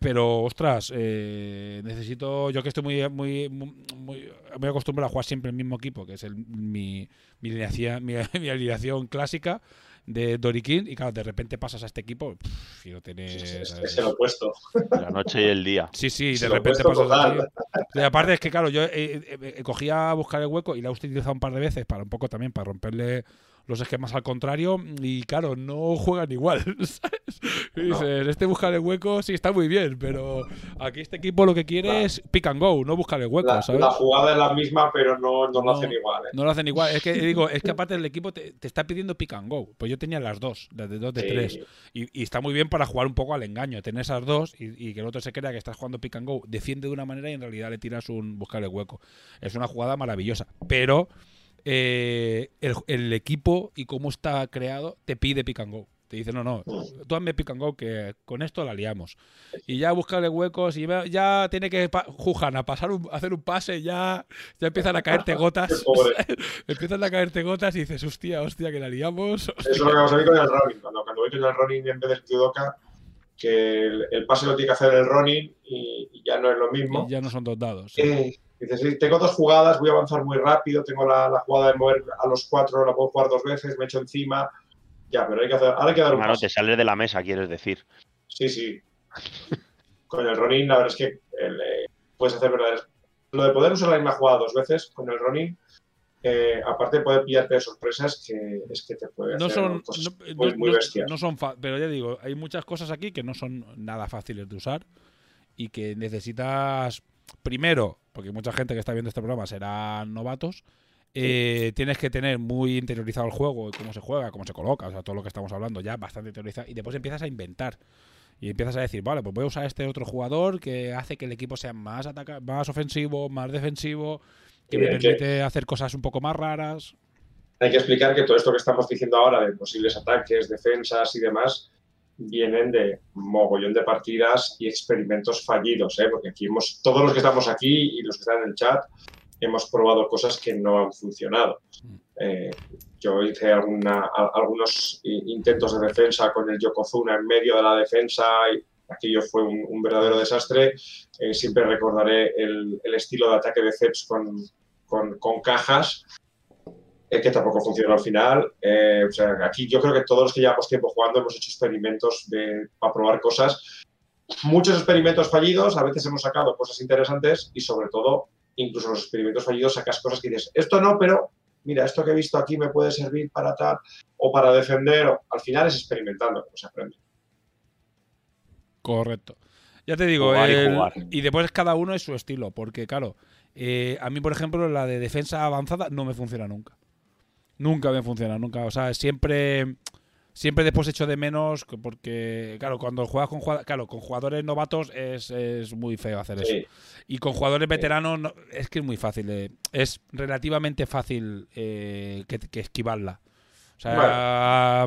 Pero, ostras, eh, necesito. Yo que estoy muy, muy, muy, muy acostumbrado a jugar siempre el mismo equipo, que es el, mi, mi, alineación, mi, mi alineación clásica de Dorikin. Y claro, de repente pasas a este equipo pff, y no tienes. Es, el opuesto. La noche y el día. Sí, sí, de repente pasas total. aquí. Y aparte es que, claro, yo eh, eh, eh, cogía a buscar el hueco y la he utilizado un par de veces para un poco también para romperle los esquemas al contrario y claro, no juegan igual, ¿sabes? No. dices, este buscar el hueco sí está muy bien, pero aquí este equipo lo que quiere es pick and go, no buscar el hueco, La, ¿sabes? la jugada es la misma, pero no, no, No. lo hacen igual. ¿eh? No lo hacen igual. Es que digo, es que aparte el equipo te, te está pidiendo pick and go. Pues yo tenía las dos, las de dos, de Sí. tres. Y, y está muy bien para jugar un poco al engaño. Tener esas dos y, y que el otro se crea que estás jugando pick and go, defiende de una manera y en realidad le tiras un buscar el hueco. Es una jugada maravillosa. Pero eh, el, el equipo y cómo está creado te pide pick and go. Te dice, no, no, tú hazme pick and go que con esto la liamos. Y ya buscarle huecos y ya- tiene que Jujana pasar un, hacer un pase, ya, ya empiezan a caerte gotas. Empiezan a caerte gotas y dices, hostia, hostia, que la liamos. Eso es lo que vamos a ver con el Ronin. Cuando, cuando con el Ronin en vez del Kudoka, que el, el pase lo tiene que hacer el Ronin y, y ya no es lo mismo. Y ya no son dos dados. Eh, dices, sí, tengo dos jugadas, voy a avanzar muy rápido, tengo la, la jugada de mover a los cuatro, la puedo jugar dos veces, me echo encima. Ya, pero hay que hacer, ahora hay que dar un Hermano, paso. te sales de la mesa, quieres decir. Sí, sí. Con el Ronin, la verdad es que el, eh, puedes hacer verdaderos. Lo de poder usar la misma jugada dos veces con el Ronin, eh, aparte de poder pillarte de sorpresas, que es que te puede No hacer son, cosas no- muy, no- muy bestias. no son pero ya digo, hay muchas cosas aquí que no son nada fáciles de usar y que necesitas primero, porque mucha gente que está viendo este programa serán novatos, eh, tienes que tener muy interiorizado el juego cómo se juega, cómo se coloca, o sea, todo lo que estamos hablando ya bastante interiorizado y después empiezas a inventar. Y empiezas a decir, vale, pues voy a usar este otro jugador que hace que el equipo sea más, ataca más ofensivo, más defensivo, que me permite hacer cosas un poco más raras. Hay que explicar que todo esto que estamos diciendo ahora de posibles ataques, defensas y demás, vienen de mogollón de partidas y experimentos fallidos, ¿eh? porque aquí hemos, todos los que estamos aquí y los que están en el chat, hemos probado cosas que no han funcionado. Mm. Eh, yo hice alguna, algunos intentos de defensa con el Yokozuna en medio de la defensa y aquello fue un, verdadero desastre. Eh, siempre recordaré el, estilo de ataque de Ceps con, con, cajas, eh, que tampoco funcionó al final. o sea, aquí yo creo que todos los que llevamos tiempo jugando hemos hecho experimentos de, para probar cosas. Muchos experimentos fallidos, a veces hemos sacado cosas interesantes y sobre todo, incluso los experimentos fallidos sacas cosas que dices, esto no, pero mira, esto que he visto aquí me puede servir para tal o para defender. al final es experimentando cómo se aprende. Correcto. Ya te digo, y, después cada uno es su estilo, porque claro, eh, a mí por ejemplo la de defensa avanzada no me funciona nunca. Nunca me funciona, nunca. O sea, siempre siempre después echo de menos porque, claro, cuando juegas con, claro, con jugadores novatos es, es muy feo hacer eso. Y con jugadores veteranos es que es muy fácil. es relativamente fácil eh, que, esquivarla. O sea,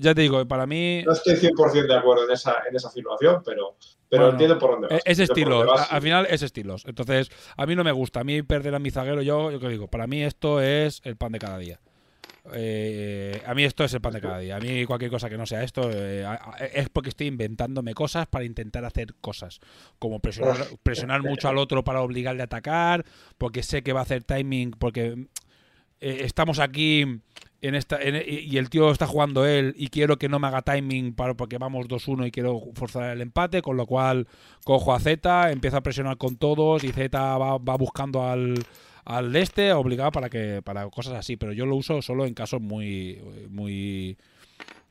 ya te digo, para mí... No estoy 100% de acuerdo en esa, en esa afirmación, pero, pero entiendo por dónde vas. Es estilo, al final es estilos. Entonces, a mí no me gusta. A mí perder a mi zaguero, yo, yo que digo, para mí esto es el pan de cada día. Eh, a mí esto es el pan de cada día. A mí cualquier cosa que no sea esto eh, es porque estoy inventándome cosas para intentar hacer cosas. Como presionar, mucho al otro para obligarle a atacar, porque sé que va a hacer timing, porque eh, estamos aquí y el tío está jugando él y quiero que no me haga timing para, porque vamos 2-1 y quiero forzar el empate, con lo cual cojo a Z, empiezo a presionar con todos y Z va buscando al al este obligado para que para cosas así, pero yo lo uso solo en casos muy muy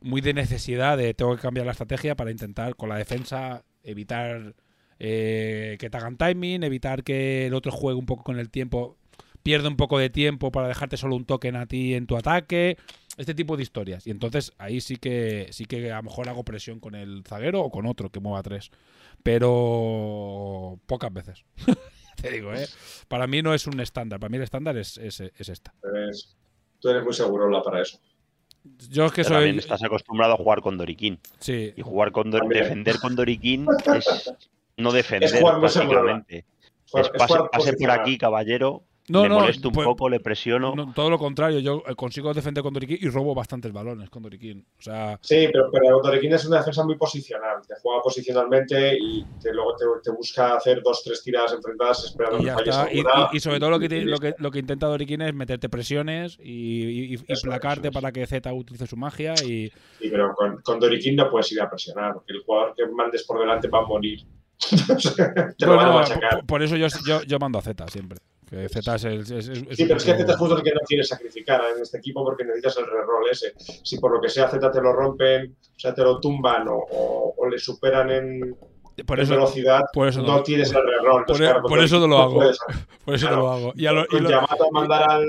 muy de necesidad tengo que cambiar la estrategia para intentar con la defensa evitar eh, que te hagan timing, evitar que el otro juegue un poco con el tiempo, pierde un poco de tiempo para dejarte solo un token a ti en tu ataque, este tipo de historias. Y entonces ahí sí que sí que a lo mejor hago presión con el zaguero o con otro que mueva tres, pero pocas veces. te digo, ¿eh? Para mí no es un estándar, para mí el estándar es, es, esta. tú eres muy seguro para eso. Yo es que soy. También estás acostumbrado a jugar con Doriquín. Sí. Y jugar con defender con Doriquín es no defender, es jugar básicamente. Es, pase por aquí, caballero, no, le molesto un pues, poco, le presiono. todo lo contrario, yo eh, consigo defender con Doriquín y robo bastantes balones con Doriquín. O sea... Sí, pero, pero Doriquín es una defensa muy posicional. Te juega posicionalmente y luego te, busca hacer dos, tres tiradas enfrentadas esperando que falles y, y, sobre todo lo que, lo, que, lo que intenta Doriquín es meterte presiones y, y placarte para que Z utilice su magia. Y... Sí, pero con, con Doriquín no puedes ir a presionar, porque el jugador que mandes por delante va a morir. te lo van a machacar. Por, por eso yo, yo, yo mando a Z siempre. Que Z es el. sí, pero es que Z es justo el que no quieres sacrificar en este equipo porque necesitas el reroll ese. Si por lo que sea Z te lo rompen, o sea, te lo tumban o, o, le superan en, por eso, velocidad, por eso no, tienes el reroll. Por, e- por, eso no lo hago. por eso no lo hago. Y a lo, y lo... a mandar al,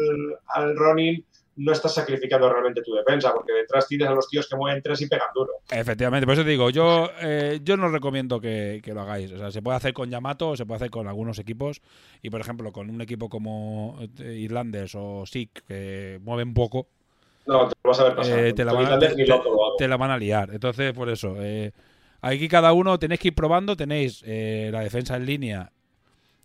al Ronin no estás sacrificando realmente tu defensa, porque detrás tienes a los tíos que mueven tres y pegan duro. Efectivamente, por eso te digo, yo, eh, yo no recomiendo que, lo hagáis. O sea, se puede hacer con Yamato, se puede hacer con algunos equipos, y por ejemplo, con un equipo como eh, Irlanders o SIC, que mueven poco. No, te lo vas a ver pasar. Eh, te, la van, a liar. Entonces, por eso. aquí cada uno tenéis que ir probando. Tenéis la defensa en línea,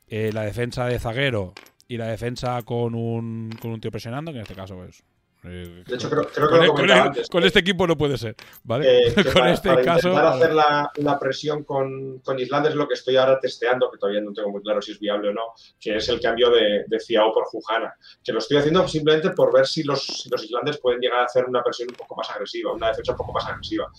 la defensa de zaguero y la defensa con un, con un tío presionando, que en este caso es. Eh, de hecho, creo, creo que con, lo antes, con este equipo no puede ser, ¿vale? Eh, con para, este para caso. Intentar hacer la, la presión con, con Islandia es lo que estoy ahora testeando, que todavía no tengo muy claro si es viable o no, que es el cambio de, de Ciao por Fujana. Que lo estoy haciendo simplemente por ver si los, si los islandes pueden llegar a hacer una presión un poco más agresiva, una defensa un poco más agresiva.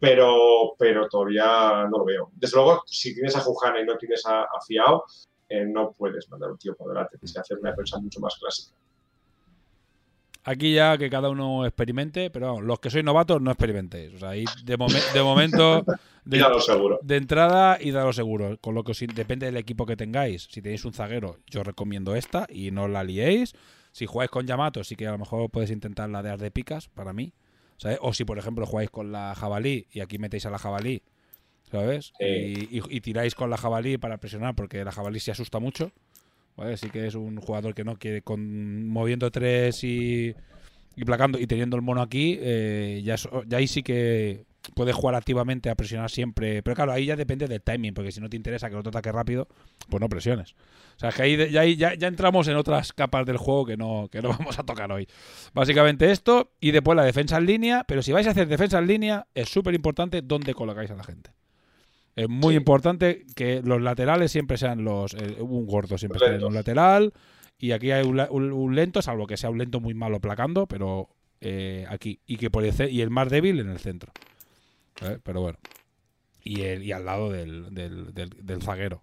Pero, pero todavía no lo veo. Desde luego, si tienes a Fujana y no tienes a, a Fiao, eh, no puedes mandar un tío por delante, tienes que hacer una defensa mucho más clásica. Aquí ya que cada uno experimente, pero los que sois novatos no experimentéis. O sea, ahí de, de momento. De, seguro. De entrada y dalo seguro. Con lo que depende del equipo que tengáis. Si tenéis un zaguero, yo recomiendo esta y no la liéis. Si jugáis con Yamato, sí que a lo mejor puedes intentar la de de picas para mí. ¿sabes? O si, por ejemplo, jugáis con la jabalí y aquí metéis a la jabalí, ¿sabes? Sí. Y, y- y tiráis con la jabalí para presionar porque la jabalí se asusta mucho, ¿vale? Sí que es un jugador que no quiere con moviendo tres y, y placando y teniendo el mono aquí, eh, ya, ya ahí sí que puedes jugar activamente a presionar siempre. Pero claro, ahí ya depende del timing, porque si no te interesa que el otro ataque rápido, pues no presiones. O sea, que ahí ya, ya, ya entramos en otras capas del juego que no, que no vamos a tocar hoy. Básicamente esto, y después la defensa en línea, pero si vais a hacer defensa en línea, es súper importante dónde colocáis a la gente. Es muy Sí. importante que los laterales siempre sean los. eh, un gordo siempre esté en un lateral. Y aquí hay un, un- un lento, salvo que sea un lento muy malo placando, pero eh, aquí. Y que por el, y el más débil en el centro. ¿Eh? Pero bueno. Y, el, y al lado del, del, del- del zaguero.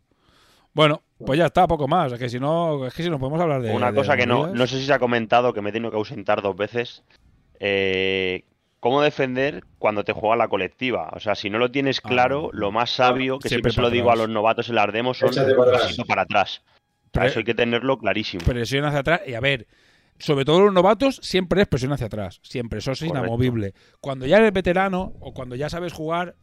Bueno, pues ya está, poco más. Es que si no, es que si no podemos hablar de. Una de cosa que no, no sé si se ha comentado, que me he tenido que ausentar dos veces. eh, ¿Cómo defender cuando te juega la colectiva? O sea, si no lo tienes Ah, claro, lo más sabio, que siempre siempre se lo digo a los novatos en las demos, son un atrás. pasito para atrás. Eso hay que tenerlo clarísimo. presión hacia atrás. Y a ver, sobre todo los novatos, siempre es presión hacia atrás. Siempre, eso es Correcto. inamovible. Cuando ya eres veterano o cuando ya sabes jugar,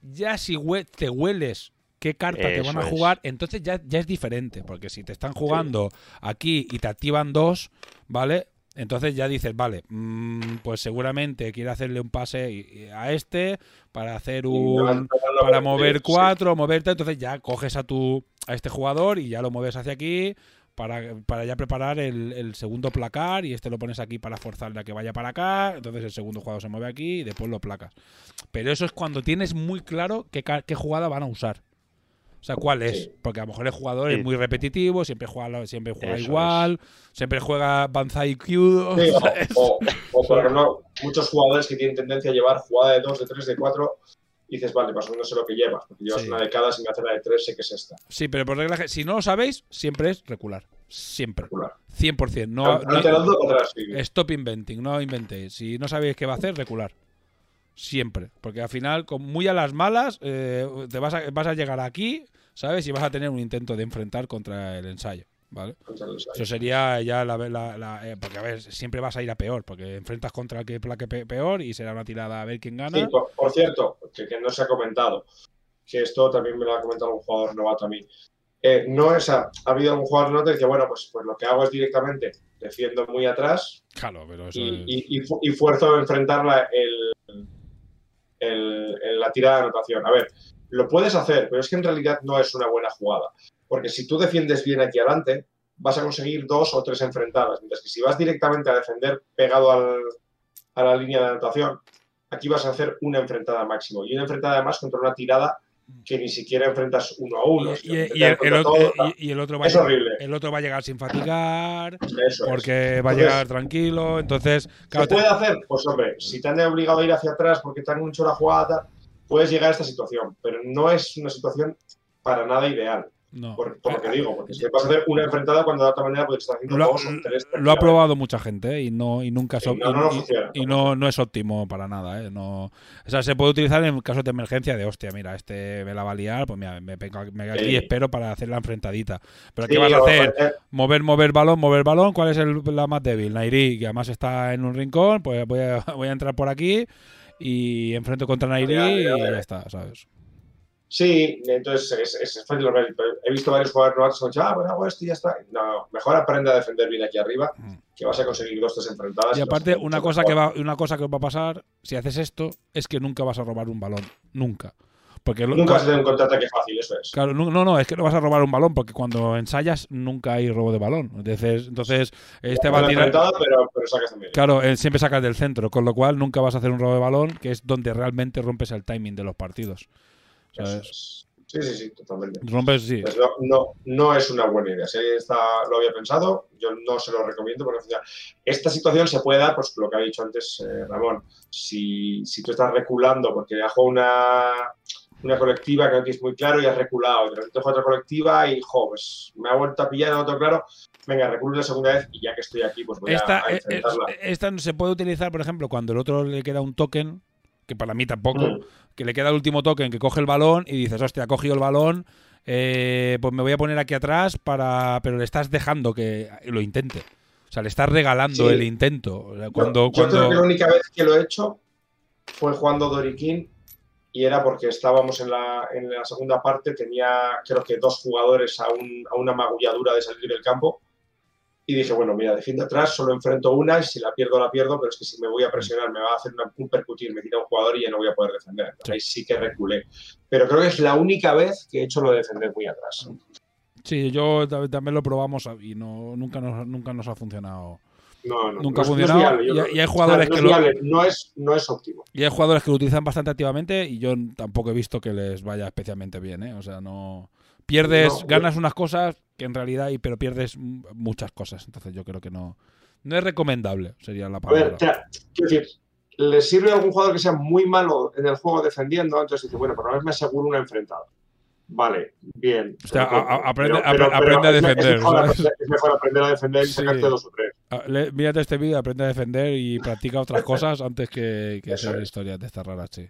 ya si hue- te hueles qué carta te van a es. jugar, entonces ya, ya es diferente. Porque si te están jugando aquí y te activan dos, ¿vale? Entonces ya dices, vale, mm, pues seguramente quiere hacerle un pase a este para hacer un, para mover sí. cuatro, moverte, entonces ya coges a tu a este jugador y ya lo mueves hacia aquí para, para ya preparar el, el segundo placar y este lo pones aquí para forzarle a que vaya para acá, entonces el segundo jugador se mueve aquí y después lo placas. Pero eso es cuando tienes muy claro qué, qué jugada van a usar. O sea, cuál es. Sí. Porque a lo mejor el jugador Sí. es muy repetitivo, siempre juega, siempre juega Eso igual, siempre juega Banzai Q. Sí, o- o, o, por ejemplo, muchos jugadores que tienen tendencia a llevar jugada de 2, de 3, de 4, y dices, vale, más o menos sé lo que llevas, porque llevas una de cada, si me hace la de 3, sé que es esta. Sí, pero por regla, si no lo sabéis, siempre es recular. Siempre. Regular. 100%. No, No, atrás, sí. Stop inventing, no inventéis. Si no sabéis qué va a hacer, recular. Siempre. Porque al final, con muy a las malas, eh, te vas a, vas a llegar aquí, ¿sabes? Y vas a tener un intento de enfrentar contra el ensayo. ¿Vale? Eso sería ya la. la- la- eh, porque, a ver, siempre vas a ir a peor. Porque enfrentas contra el que plaque pe- peor y será una tirada a ver quién gana. Sí, por, por cierto, que, que no se ha comentado, que esto también me lo ha comentado un jugador novato a mí. Eh, no es a- ha habido un jugador novato que dice, bueno, pues, pues lo que hago es directamente defiendo muy atrás Claro, pero eso y, es- y- y fu- y fuerzo a enfrentarla el, la tirada de anotación. A ver, lo puedes hacer, pero es que en realidad no es una buena jugada. Porque si tú defiendes bien aquí adelante, vas a conseguir dos o tres enfrentadas. Mientras que si vas directamente a defender pegado a la línea de anotación, aquí vas a hacer una enfrentada máximo. Y una enfrentada además contra una tirada que ni siquiera enfrentas uno a uno. Y, el, otro, y- el va a Es horrible. el otro va a llegar sin fatigar, Eso es. porque va a llegar tranquilo. Entonces, claro, ¿Se te- puede hacer? Pues hombre, si te han obligado a ir hacia atrás porque te han hecho la jugada, puedes llegar a esta situación, pero no es una situación para nada ideal, no. por, por lo que digo, porque si vas a hacer una enfrentada cuando de otra manera puedes estar haciendo Lo, dos o tres. lo ha probado mucha gente ¿eh? y no y nunca no, no y- y- funciona. y no, no es óptimo para nada ¿eh? no o sea se puede utilizar en casos de emergencia de hostia mira este me la va a liar pues mira me pego aquí y espero para hacer la enfrentadita pero Sí, qué vas a hacer eh, mover mover balón mover balón cuál es el, la más débil Nairi que además está en un rincón pues voy a, voy a entrar por aquí y enfrento contra Nairi y ya está sabes Sí, entonces es, es fácil. He visto varios jugadores novatos que han dicho, ah, bueno, hago esto y ya está. No, mejor aprende a defender bien aquí arriba, Mm. que vas a conseguir dos, tres enfrentadas. y aparte una cosa que va una cosa que va a pasar si haces esto es que nunca vas a robar un balón nunca porque Nunca vas a tener un contraataque fácil, eso es. Claro, no, no, es que no vas a robar un balón porque cuando ensayas nunca hay robo de balón. Entonces, entonces este va a tirar. enfrentada, pero, pero sacas también. Claro, eh, siempre sacas del centro, con lo cual nunca vas a hacer un robo de balón, que es donde realmente rompes el timing de los partidos. Es. Sí, sí, sí, totalmente. Rompes, sí. Pues no, no, no es una buena idea. Si alguien está, lo había pensado, yo no se lo recomiendo porque esta situación se puede dar, pues lo que ha dicho antes eh, Ramón. Si, si tú estás reculando porque has jugado una, una colectiva que no tienes muy claro y has reculado, y de repente otra colectiva y, jo, pues me ha vuelto a pillar, lo tengo claro. Venga, reculo una segunda vez y ya que estoy aquí, pues voy a- Esta, a, eh, eh, enfrentarla. esta no se puede utilizar, por ejemplo, cuando el otro le queda un token, que para mí tampoco, Mm. que le queda el último token, que coge el balón y dices, hostia, ha cogido el balón, eh, pues me voy a poner aquí atrás para. Pero le estás dejando que lo intente. O sea, le estás regalando Sí. el intento. Yo- cuando, yo, cuando... creo que la única vez que lo he hecho fue jugando Doriquín y era porque estábamos en la, en la segunda parte, tenía creo que dos jugadores a, un- a una magulladura de salir del campo y dije, bueno, mira, defiendo atrás, solo enfrento una y si la pierdo, la pierdo, pero es que si me voy a presionar, me va a hacer una- un percutir, me tira un jugador y ya no voy a poder defender. Entonces, Ahí sí que reculé. Pero creo que es la única vez que he hecho lo de defender muy atrás. Sí, yo ta- también lo probamos y no, nunca, nos, nunca nos ha funcionado. No, no, Nunca no ha funcionado viable, y- hay jugadores que lo- no es, no es óptimo. Y hay jugadores que lo utilizan bastante activamente y yo tampoco he visto que les vaya especialmente bien, ¿eh? O sea, no... Pierdes, ganas unas cosas que en realidad, y- pero pierdes muchas cosas. Entonces yo creo que no... No es recomendable, sería la A ver, palabra. o sea, quiero decir, ¿le sirve a algún jugador que sea muy malo en el juego defendiendo? Entonces dice, bueno, por lo menos me aseguro una enfrentada. Vale, bien. O sea, Pero- a- a- aprende- pero- pero- apre- aprende a pero defender, Es mejor, es mejor aprender a defender y Sí. sacarte dos o tres. Mírate este vídeo, aprende a defender y practica otras cosas antes que, que hacer historias de estas raras, sí.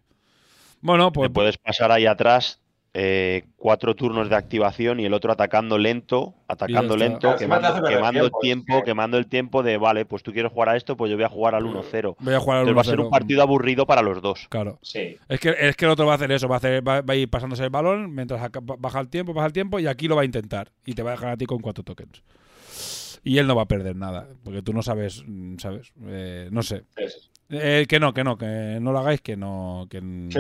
Bueno, Te pues... puedes pasar ahí atrás eh, cuatro turnos de activación y el otro atacando lento, atacando lento, quemando, tiempo, tiempo, es que- quemando el tiempo de, vale, pues tú quieres jugar a esto, pues yo voy a jugar al 1-0. Voy a jugar al Entonces va a ser 1-0. un partido aburrido para los dos. Claro. Sí. Es que, es que el otro va a hacer eso, va a, hacer, va, va a ir pasándose el balón mientras baja el tiempo, baja el tiempo y aquí lo va a intentar. Y te va a dejar a ti con cuatro tokens. Y él no va a perder nada, porque tú no sabes, mm, ¿sabes? Eh, no sé. sí, sí. Eh, que no, que no, que no lo hagáis, que no... Que, n- Sí,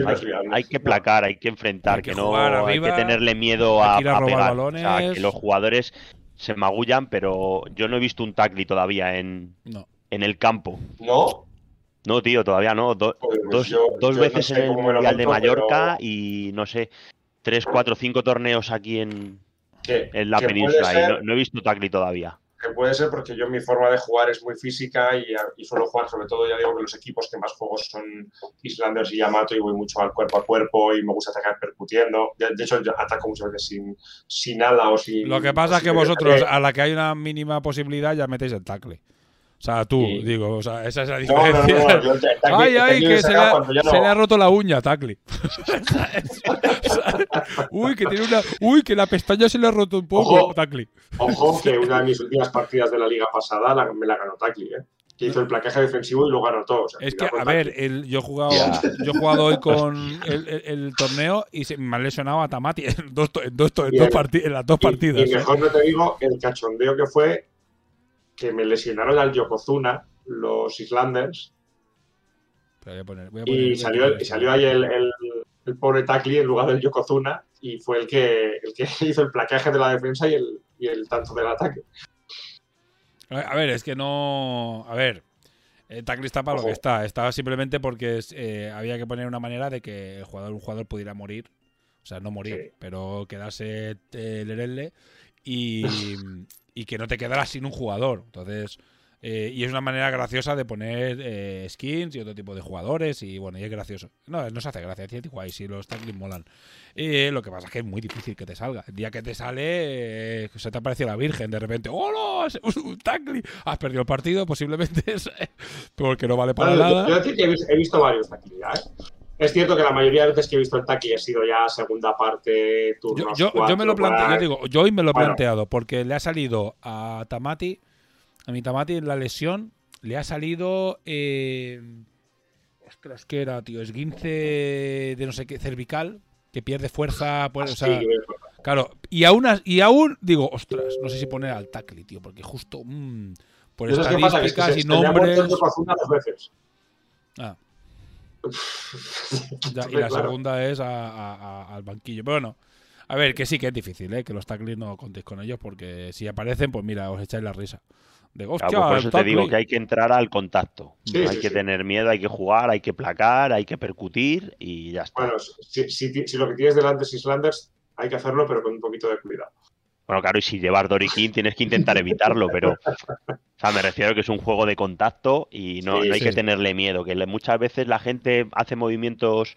Hay, que placar, hay que enfrentar, Hay que que, no hay que tenerle miedo hay a, que a a robar pegar. balones. O sea, que los jugadores se magullan, pero yo no he visto un tackle todavía en, no. en el campo. No, No, tío, todavía no. Do- pues dos yo- dos yo no veces sé en el Mundial de Mallorca pero- y no sé, tres, cuatro, cinco torneos aquí en, en la península y no he visto tackle todavía. Que puede ser porque yo mi forma de jugar es muy física y, y suelo jugar sobre todo, ya digo que los equipos que más juego son Islanders y Yamato y voy mucho al cuerpo a cuerpo y me gusta atacar percutiendo. De, de hecho, yo ataco muchas veces sin, sin ala o sin... Lo que pasa es que vosotros, a la que hay una mínima posibilidad, ya metéis el tackle. O sea, tú, digo, o sea, esa es la no, no, diferencia. no, yo Ay, ay, que se le, ha, cuando ya se le ha roto la uña, Tacli. uy, que tiene una. Uy, que la pestaña se le ha roto un poco, Ojo. Tacli. Ojo, que una de mis últimas partidas de la liga pasada la- me la ganó Tacli, ¿eh? Que hizo el placaje defensivo y lo ganó todo. o sea, Es que, a ver, el- yo, he jugado, yo he jugado hoy con el, el- el torneo y se, me han lesionado a Tamati en, dos, to- en, dos, en, dos parti- en las dos Y- partidas. Y, ¿eh? mejor no te digo el cachondeo que fue que me lesionaron al Yokozuna, los Islanders, voy a poner- voy a poner- y salió, y salió ahí el, el, el pobre Tacli en lugar del Yokozuna y fue el que, el que hizo el placaje de la defensa y el, y el tanto del ataque. A ver, es que no. A ver. El tackle está para lo que está. Estaba simplemente porque eh, había que poner una manera de que el jugador, un jugador pudiera morir. O sea, no morir, Sí. pero quedarse eh, lerele y, y que no te quedaras sin un jugador. Entonces. eh, y es una manera graciosa de poner eh, skins y otro tipo de jugadores. Y bueno, y es gracioso. No, no se hace gracia, es guay, si los tackles molan. Eh, lo que pasa es que es muy difícil que te salga. El día que te sale, eh, se te aparece la Virgen de repente. ¡Hola! ¡Es un- tackle! Has perdido el partido, posiblemente. porque no vale para nada. yo he, vis- he visto varios Tacli ya, ¿eh? Es cierto que la mayoría de veces que he visto el Tacli ha sido ya segunda parte, Yo, turnos yo, yo me lo cuatro, planteo, yo digo, yo hoy me lo he Bueno. planteado porque le ha salido a Tamati, a mi Tamati en la lesión, le ha salido. Eh, ostras, ¿qué era, tío? Esguince de no sé qué, cervical, que pierde fuerza. Pues, o Sí, sea, claro, y aún, y aún digo, ostras, no sé si poner al tackle, tío, porque justo. mm, por ¿Y eso es qué pasa? Que que estadísticas se- y nombres. Dos veces. Ah, ya, y la claro. segunda es a- a- a- al banquillo. Pero bueno, a ver, que sí que es difícil, ¿eh? que los tackles no contéis con ellos, porque si aparecen, pues mira, os echáis la risa. De, hostia, pues por eso te digo tackle". que hay que entrar al contacto. Sí, hay sí, que sí. tener miedo, hay que jugar, hay que placar, hay que percutir y ya está. Bueno, si, si lo que tienes delante es Islanders, hay que hacerlo, pero con un poquito de cuidado. Bueno, claro, y si llevas Doriquín tienes que intentar evitarlo, pero. O sea, me refiero que es un juego de contacto y no, Sí, no hay sí. que tenerle miedo. Que muchas veces la gente hace movimientos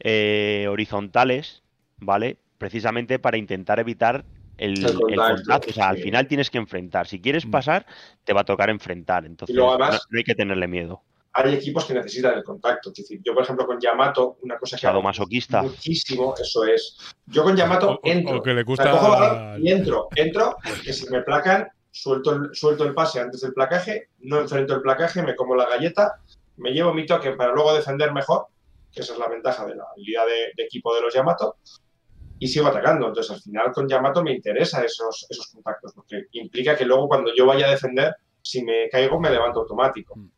eh, horizontales, ¿vale? Precisamente para intentar evitar el, El el contacto. O sea, al final tienes que enfrentar. Si quieres Mm. pasar, te va a tocar enfrentar. Entonces, luego, además- no, no hay que tenerle miedo. Hay equipos que necesitan el contacto. Es decir, yo, por ejemplo, con Yamato, una cosa que hago Sadomasoquista. muchísimo, eso es. Yo con Yamato o- entro. o que le cojo gusta. balón y entro. Entro, que si me placan, suelto el, suelto el pase antes del placaje, no enfrento el placaje, me como la galleta, me llevo mi toque para luego defender mejor que esa es la ventaja de la habilidad de, de equipo de los Yamato, y sigo atacando. Entonces, al final con Yamato me interesa esos, esos contactos, porque implica que luego cuando yo vaya a defender, si me caigo, me levanto automático. Mm.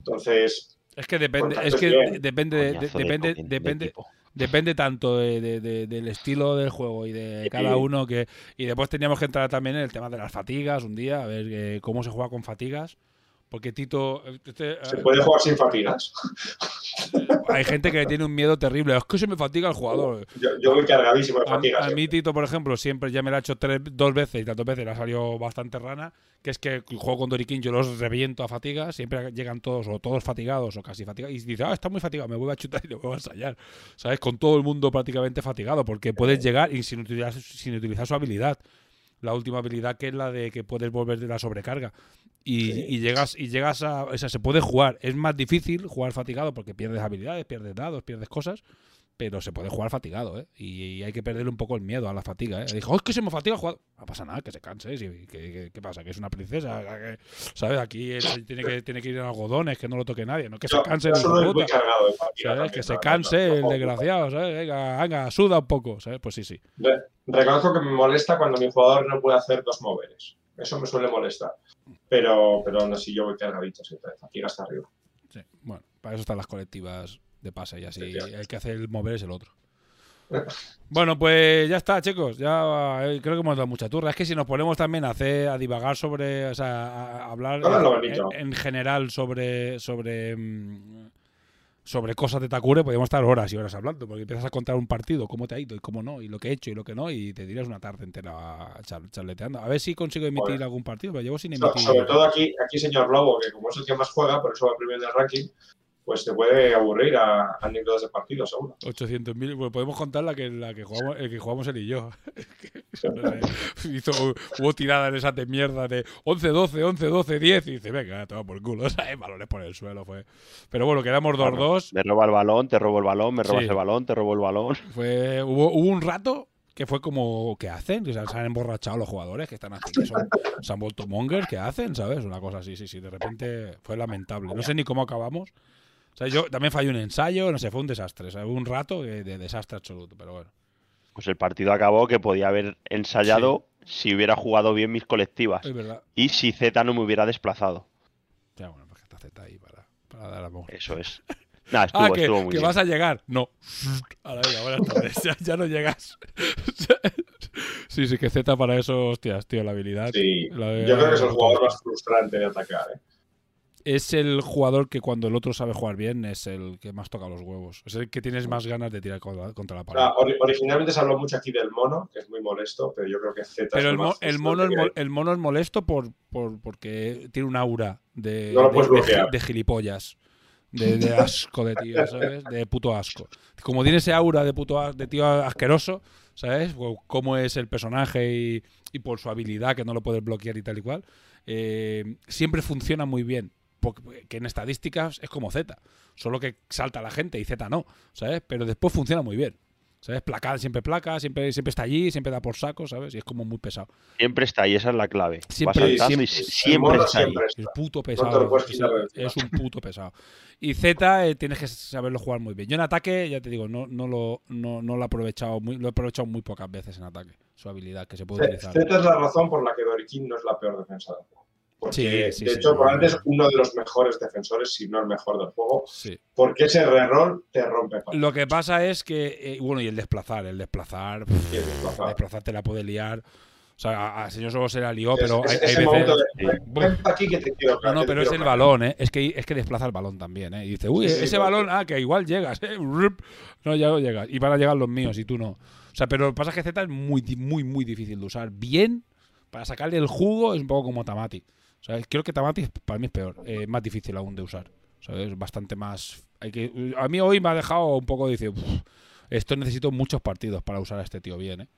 Entonces, Es que depende, es que bien. depende, de- de depende, de depende, depende tanto de- de- de- del estilo del juego y de cada uno que y después teníamos que entrar también en el tema de las fatigas un día a ver eh, cómo se juega con fatigas porque Tito este, se eh, puede jugar sin fatigas. hay gente que tiene un miedo terrible es que se me fatiga el jugador Yo, yo voy cargadísimo de a, fatigas. a ¿eh? mí Tito por ejemplo siempre ya me lo ha hecho tres, dos veces y tantas veces le ha salido bastante rana que es que el juego con Doriquín yo los reviento a fatigas siempre llegan todos o todos fatigados o casi fatigados y dice ah está muy fatigado me voy a chutar y le voy a ensayar ¿sabes? Con todo el mundo prácticamente fatigado, porque puedes llegar y sin utilizar, sin utilizar su habilidad. La última habilidad que es la de que puedes volver de la sobrecarga. Y, Sí. y llegas y llegas a. O sea, se puede jugar. Es más difícil jugar fatigado porque pierdes habilidades, pierdes dados, pierdes cosas. Pero se puede jugar fatigado, ¿eh? Y, y hay que perderle un poco el miedo a la fatiga, ¿eh? Dijo, "Oh, es que se me fatiga el jugador. No pasa nada, que se canse. ¿sí? ¿Qué, qué- qué pasa? Que es una princesa. que- ¿Sabes? Aquí tiene, que, tiene que ir en algodones, que no lo toque nadie. No que se canse yo el Que se canse el desgraciado, ¿sabes? Venga, venga, suda un poco, ¿sabes? Pues sí, sí. Re- Reconozco que me molesta cuando mi jugador no puede hacer dos moveres. Eso me suele molestar. Pero, pero aún así yo voy cargadito siempre, fatiga hasta arriba. Sí, bueno, para eso están las colectivas de pase y así el que hace el mover es el otro. Bueno, pues ya está, chicos. Ya eh, creo que hemos dado mucha turra. Es que si nos ponemos también a hacer, a divagar sobre, o sea, a, hablar en, general sobre, sobre, mm, sobre cosas de Takure, podríamos estar horas y horas hablando, porque empiezas a contar un partido, cómo te ha ido y cómo no, y lo que he hecho y lo que no, y te dirás una tarde entera char- charleteando. A ver si consigo emitir algún partido, pero llevo sin So- emitir. sobre todo aquí, aquí, señor Lobo, que como es el que más juega, por eso va primero en el ranking, pues te puede aburrir a anécdotas de partido, seguro. 800.000, pues podemos contar la que, la que jugamos, el que jugamos él y yo. Hizo, hubo tiradas esas de mierda de 11, 12, 11, 12, 10 y dice, venga, toma por culo, ¿sabes? Balones por el suelo fue. Pero bueno, quedamos 2-2. Me roba el balón, te robo el balón, me robas Sí. el balón, te robo el balón. Fue, hubo, hubo un rato que fue como, ¿qué hacen? Que se, se han emborrachado los jugadores que están así, que son, se han vuelto mongers, ¿qué hacen? ¿Sabes? Una cosa así, sí, sí, de repente fue lamentable. No sé ni cómo acabamos. O sea, yo también fallé un ensayo, no sé, fue un desastre. O sea, hubo un rato que- de desastre absoluto, pero bueno. Pues el partido acabó que podía haber ensayado si hubiera jugado bien mis colectivas Es verdad. y si Z no me hubiera desplazado. Ya, bueno, porque está Z ahí para, para dar amor. Eso es. Nada, estuvo, ah, que, estuvo muy que bien. vas a llegar. No. Ahora venga, buenas tardes. Ya, ya no llegas. sí, sí, que Z para eso, hostias, tío, la habilidad. Sí, la de- yo creo que es el jugador más frustrante de atacar. ¿eh? Es el jugador que cuando el otro sabe jugar bien es el que más toca los huevos. Es el que tienes más ganas de tirar contra, contra la pared. originalmente se habló mucho aquí del mono, que es muy molesto, pero yo creo que Z Pero es el, mo- el mono es mo- el mono es molesto por, por- porque tiene un aura de, No de- gilipollas. De, de asco de tío, ¿sabes? De puto asco. Como tiene ese aura de puto de tío asqueroso, ¿sabes? O Cómo es el personaje y, y por su habilidad que no lo puedes bloquear y tal y cual. eh, siempre funciona muy bien. Que en estadísticas es como Z. Solo que salta la gente y Z no, ¿sabes? Pero después funciona muy bien. ¿Sabes? Placa, siempre placa, siempre, siempre está allí, siempre da por saco, ¿sabes? Y es como muy pesado. Siempre está ahí, esa es la clave. Siempre- Va saltando siempre- y está ahí. siempre Es está. puto pesado. es un puto pesado. Y Z eh, tienes que saberlo jugar muy bien. Yo en ataque, ya te digo, no, no, lo, no, no lo he aprovechado muy, lo he aprovechado muy pocas veces en ataque. Su habilidad que se puede Z utilizar. Z es la razón por la que Dorikin no es la peor defensa del juego. Porque, Sí, sí, de sí. hecho, probablemente es uno de los mejores defensores, si no el mejor del juego, Sí. porque ese reroll te rompe. Lo que pasa es que, eh, bueno, y el desplazar, el desplazar, pff, el desplazar. desplazar te la puede liar. O sea, a, señor solo se la lió, pero es- hay, veces. de aquí que te quiero No, no, pero es el clavar". balón, ¿eh? Es que, es que desplaza el balón también, ¿eh? Y dice, uy, Sí, sí, ese balón, ah, que igual llegas, ¿eh? No, ya no llegas. Y van a llegar los míos y tú no. O sea, pero lo que pasa es que Z es muy, muy, muy difícil de usar. Bien, para sacarle el jugo es un poco como Tamati. O sea, creo que Tamati para mí es peor, eh, más difícil aún de usar. ¿Sabes? Bastante más. Hay que, a mí hoy me ha dejado un poco, dice, "Uf, esto necesito muchos partidos para usar a este tío bien, ¿eh?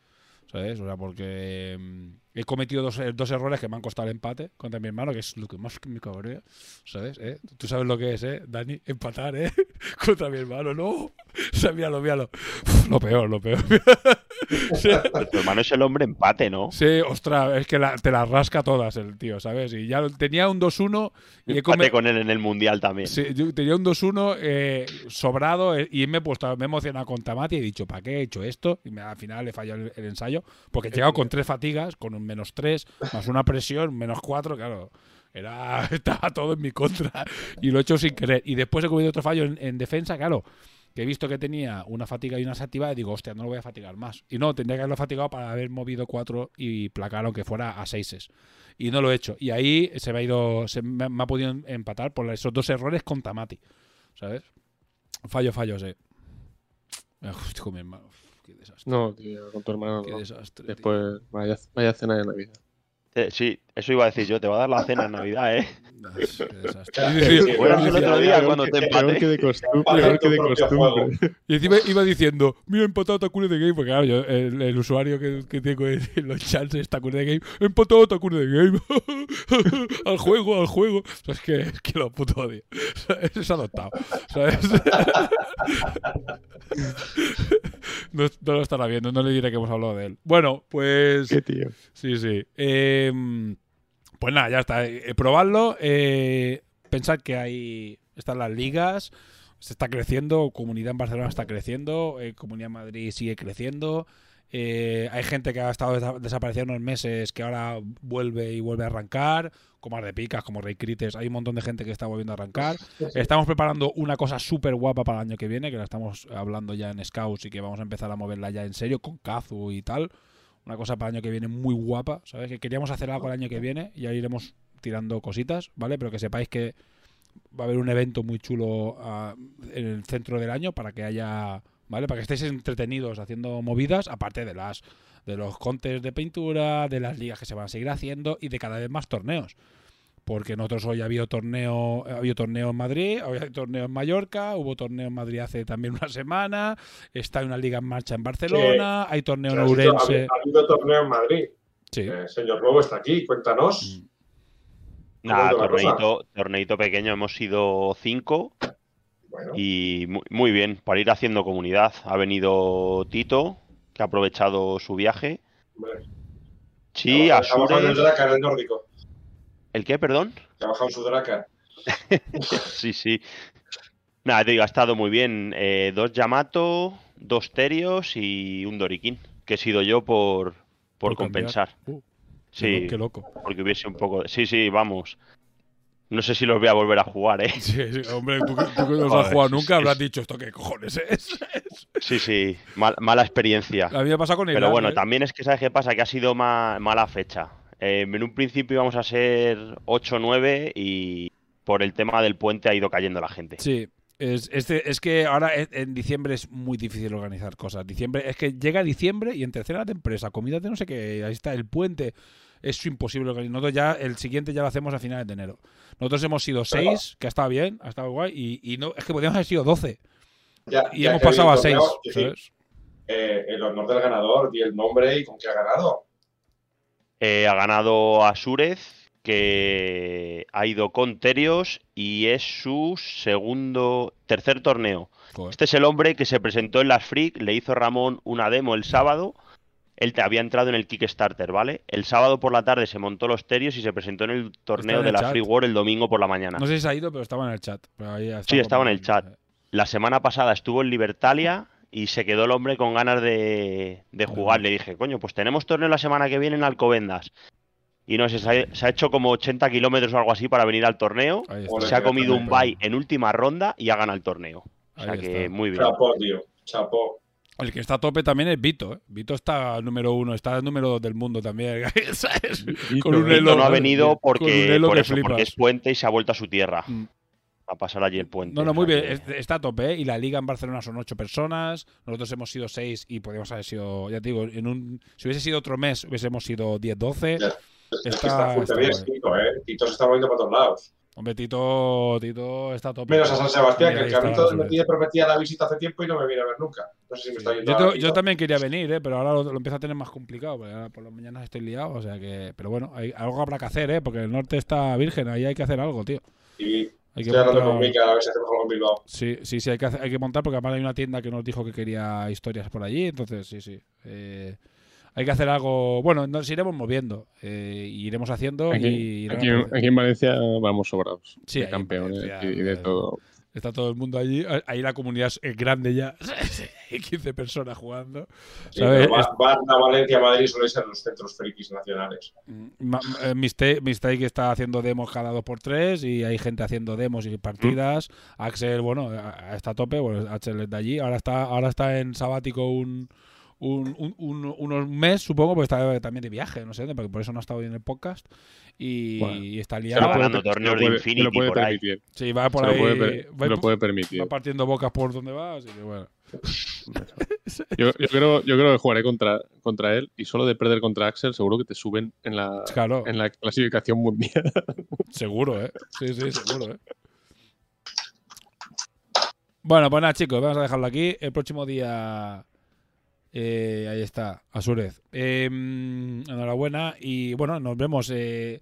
¿Sabes? O sea, porque mm, he cometido dos, dos errores que me han costado el empate contra mi hermano, que es lo que más me cabrea. ¿Sabes? ¿Eh? Tú sabes lo que es, ¿eh? Dani, empatar, ¿eh? contra mi hermano, no. O sea, míralo, míralo. Uf, lo peor, lo peor. Tu hermano es el hombre empate, ¿no? Sí, ostras, es que la- te las rasca todas el tío, ¿sabes? Y ya tenía un 2-1 y he come- con él en el mundial también. Sí, yo tenía un 2-1 eh, sobrado eh, y me he puesto, me he emocionado con Tamati y he dicho, ¿para qué he hecho esto? Y me- al final le falló el, el ensayo, porque he llegado con tres fatigas, con un menos 3, más una presión, menos 4, claro. Era, estaba todo en mi contra y lo he hecho sin querer. Y después he cometido otro fallo en, en defensa, claro, que he visto que tenía una fatiga y una y digo, hostia, no lo voy a fatigar más. Y no, tendría que haberlo fatigado para haber movido 4 y placar aunque fuera a 6 y no lo he hecho. Y ahí se me ha ido, se me, ha podido empatar por esos dos errores con Tamati, ¿sabes? Fallo, fallo, sí. Uf, con mi hermano. Qué desastre. No, tío, con tu hermano. qué no. desastre. Después, vaya, vaya cena de Navidad. Eh, Sí, eso iba a decir yo. Te va a dar la cena en Navidad, ¿eh? Sí, Fueras el otro día cuando te. Peor que de costumbre. Que de costumbre. Y encima iba diciendo, mira, he empatado Takure de Game, porque claro, yo, el, el usuario que, que tengo en los chats es Takure de Game, he empatado Takure de Game, al juego, al juego. O sea, es, que, es que lo puto odio. Es adoptado, ¿sabes? no, no lo estará viendo, no le diré que hemos hablado de él. Bueno, pues... Qué tío. Sí, sí. Eh, pues nada, ya está. Eh, probadlo. Eh, pensad que hay. Están las ligas. Se está creciendo. Comunidad en Barcelona está creciendo. eh, Comunidad en Madrid sigue creciendo. eh, hay gente que ha estado desa- desaparecida unos meses que ahora vuelve y vuelve a arrancar. Como Ardepicas, como Rey Crites. Hay un montón de gente que está volviendo a arrancar. Estamos preparando una cosa súper guapa para el año que viene, que la estamos hablando ya en Scouts y que vamos a empezar a moverla ya en serio con Kazu y tal. Una cosa para el año que viene muy guapa, ¿sabes? Que queríamos hacer algo el año que viene y ya iremos tirando cositas, ¿vale? Pero que sepáis que va a haber un evento muy chulo ah, en el centro del año para que haya, ¿vale? Para que estéis entretenidos haciendo movidas, aparte de las de los contes de pintura, de las ligas que se van a seguir haciendo y de cada vez más torneos. Porque nosotros hoy ha habido torneo, ha habido torneo en Madrid, hoy hay torneo en Mallorca, hubo torneo en Madrid hace también una semana, está una liga en marcha en Barcelona, hay torneo en Ha habido- Ourense. Ha habido torneo en Madrid. Sí. Eh, señor Lobo está aquí, cuéntanos. Nada, ¿Cómo ha la cosa? torneito, torneito pequeño. Hemos sido cinco Bueno, y muy, muy bien. Para ir haciendo comunidad. Ha venido Tito, que ha aprovechado su viaje. Sí, ha bajado- ha bajado el Asure. Dracar, el nórdico. ¿El qué, perdón? Que ha bajado su Dracar. Sí, sí. Nada, te digo, ha estado muy bien. Eh, dos Yamato, dos Terios y un Doriquín, que he sido yo por, por, compensar. Uh, qué Sí, Qué loco. porque hubiese un poco de... Sí, sí, vamos. No sé si los voy a volver a jugar, ¿eh? Sí, sí, hombre, tú, que- tú que no has Joder, jugado nunca habrás dicho esto, ¿qué cojones es? Sí, sí, mal- mala experiencia. A mí me ha pasado con el Pero bueno, ¿eh? también es que sabes qué pasa, que ha sido ma- mala fecha. Eh, en un principio íbamos a ser 8 o 9 y por el tema del puente ha ido cayendo la gente. Sí. Es, este- es que ahora en diciembre es muy difícil organizar cosas. Diciembre es que llega diciembre y entre cenas de empresa, comidas de no sé qué, ahí está el puente. Es imposible organizar. Nosotros ya, el siguiente ya lo hacemos a finales de enero. Nosotros hemos sido seis, que ha estado bien, ha estado guay, y, y no, es que podríamos haber sido 12. Ya- Y ya hemos pasado a seis. eh, el honor del ganador y el nombre y con qué ha ganado. Eh, ha ganado Asúrez, que ha ido con Terios y es su segundo, tercer torneo. Joder. Este es el hombre que se presentó en las Freak, le hizo Ramón una demo el sábado. Él te había entrado en el Kickstarter, ¿vale? El sábado por la tarde se montó los Terios y se presentó en el torneo en de la chat. Free World el domingo por la mañana. No sé si se ha ido, pero estaba en el chat. Pero ahí ha Sí, estaba en el chat. La semana pasada estuvo en Libertalia y se quedó el hombre con ganas de, de jugar. Le dije, coño, pues tenemos torneo la semana que viene en Alcobendas. Y no sé, se ha, se ha hecho como 80 kilómetros o algo así para venir al torneo. Se ha comido un bye en última ronda y ha ganado el torneo. O sea Ahí que está. muy bien. Chapó, tío. Chapó. El que está a tope también es Vito. ¿eh? Vito está número uno, está número dos del mundo también. ¿sabes? Con un elo- Vito no ha venido con un porque, elo por que eso, porque es puente y se ha vuelto a su tierra. A pasar allí el puente. No, no, muy bien. Está a tope, ¿eh? Y la liga en Barcelona son ocho personas. Nosotros hemos sido seis y podríamos haber sido, ya te digo, en un, si hubiese sido otro mes, hubiésemos sido 10, 12. Ya. Es que Está- está está bien. Tito, ¿eh? Tito se está moviendo para todos lados. Hombre, Tito, Tito está a tope. Menos a San Sebastián, que el está cabrito me prometía la visita hace tiempo y no me viene a ver nunca. No sé si me está yendo yo también quería venir, ¿eh? pero ahora lo, lo empiezo a tener más complicado. Porque ahora por las mañanas estoy liado. O sea que. Pero bueno, hay, algo habrá que hacer, ¿eh? porque el norte está virgen. Ahí hay que hacer algo, tío. Y Hay que Estoy hablando con montar- Mika a ver si hacemos algo en Bilbao. Sí, sí, sí, hay que, hay que montar porque además hay una tienda que nos dijo que quería historias por allí, entonces sí, sí. Eh, hay que hacer algo, bueno, nos iremos moviendo, eh, y iremos haciendo y Aquí, en- apareciendo. aquí en Valencia vamos sobrados. Sí, de campeones Valencia, y de todo. Está todo el mundo allí, ahí la comunidad es grande ya, hay 15 personas jugando. Sí, ¿sabes? Bar- Barna, Valencia, Madrid suelen ser los centros frikis nacionales. Ma- eh, Mistake, Mistake está haciendo demos cada dos por tres y hay gente haciendo demos y partidas. Axel, bueno, está a tope, bueno, Axel es de allí. Ahora está, ahora está en sabático un, un, un- un- unos mes, supongo, porque está también de viaje, no sé, porque por eso no ha estado en el podcast. Y, Bueno, y está liado. puede- ganando torneos de puede- Infinity lo puede por ahí. permitir. Sí, va por se ahí. lo puede, per- va, se lo puede permitir. va partiendo bocas por donde va, así que bueno. Yo, yo creo, yo creo que jugaré contra, contra él y solo de perder contra Axel seguro que te suben en la, Claro, en la clasificación mundial. seguro, ¿eh? Sí, sí, seguro, ¿eh? Bueno, pues nada, chicos, vamos a dejarlo aquí. El próximo día. Eh, ahí está, Asurez. Eh, enhorabuena. Y bueno, nos vemos. eh,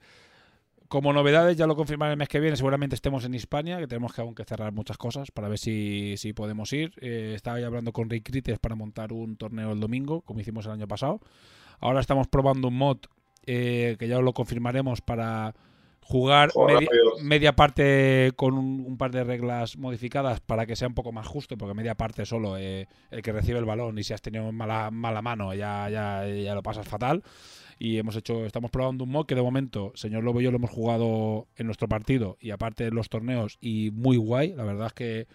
como novedades, ya lo confirmaré el mes que viene. Seguramente estemos en Hispania, que tenemos que aún que cerrar muchas cosas para ver si, si podemos ir. Eh, estaba ya hablando con Rick Crites para montar un torneo el domingo, como hicimos el año pasado. Ahora estamos probando un mod eh, que ya lo confirmaremos para jugar media, media parte con un, un par de reglas modificadas para que sea un poco más justo, porque media parte solo eh, el que recibe el balón y si has tenido mala, mala mano ya, ya, ya lo pasas fatal. Y hemos hecho, estamos probando un mod que de momento, señor Lobo y yo lo hemos jugado en nuestro partido y aparte en los torneos y muy guay. La verdad es que,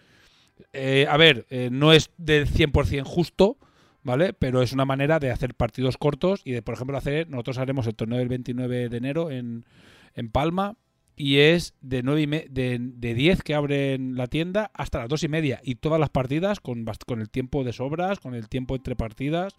eh, a ver, eh, no es del 100% justo, ¿vale? Pero es una manera de hacer partidos cortos y de, por ejemplo, hacer, nosotros haremos el torneo del 29 de enero en, en Palma y es de, nueve y me- de, de 10 que abren la tienda hasta las 2 y media y todas las partidas con, con el tiempo de sobras, con el tiempo entre partidas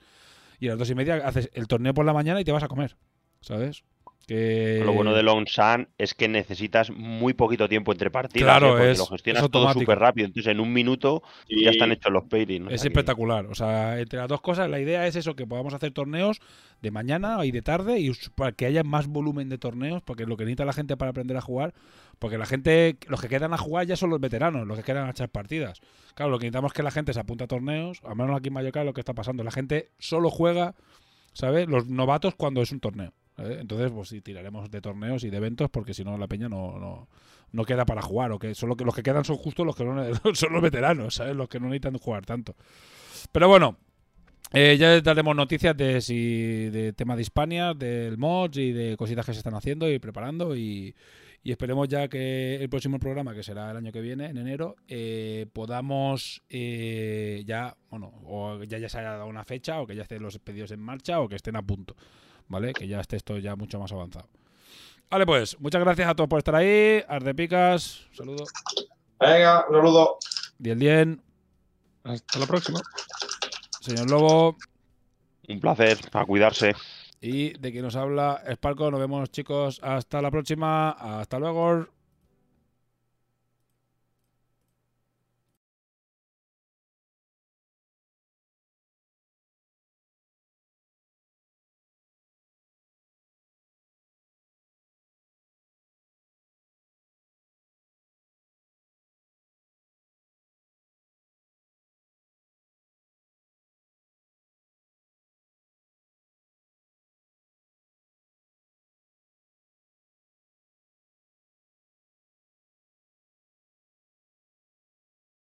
y a las 2 y media haces el torneo por la mañana y te vas a comer, ¿sabes? Que... Lo bueno de Long Sun es que necesitas muy poquito tiempo entre partidas. Claro, ¿eh? Porque es- lo gestionas es todo súper rápido. Entonces, en un minuto Y ya están hechos los pairings. ¿no? O Es que- espectacular. O sea, entre las dos cosas, la idea es eso, que podamos hacer torneos de mañana y de tarde y para que haya más volumen de torneos, porque lo que necesita la gente para aprender a jugar, porque la gente, los que quedan a jugar ya son los veteranos, los que quedan a echar partidas. Claro, lo que necesitamos es que la gente se apunte a torneos, al menos aquí en Mallorca es lo que está pasando. La gente solo juega, ¿sabes? Los novatos cuando es un torneo. Entonces, pues sí, tiraremos de torneos y de eventos, porque si no la peña no, no, no queda para jugar, o que solo que los que quedan son justo los que no, son los veteranos, ¿sabes? Los que no necesitan jugar tanto. Pero bueno, eh, ya daremos noticias de si de tema de Hispania, del mods y de cositas que se están haciendo y preparando y, y esperemos ya que el próximo programa, que será el año que viene, en enero, eh, podamos eh, ya, bueno, o ya, ya se haya dado una fecha o que ya estén los pedidos en marcha o que estén a punto, ¿vale? Que ya esté esto ya mucho más avanzado. Vale, pues, muchas gracias a todos por estar ahí. Ardepicas, saludo. Venga, un saludo. Dien Dien, Hasta la próxima. señor Lobo. Un placer, a cuidarse. Y de quien nos habla, Sparco. Nos vemos, chicos. Hasta la próxima. Hasta luego.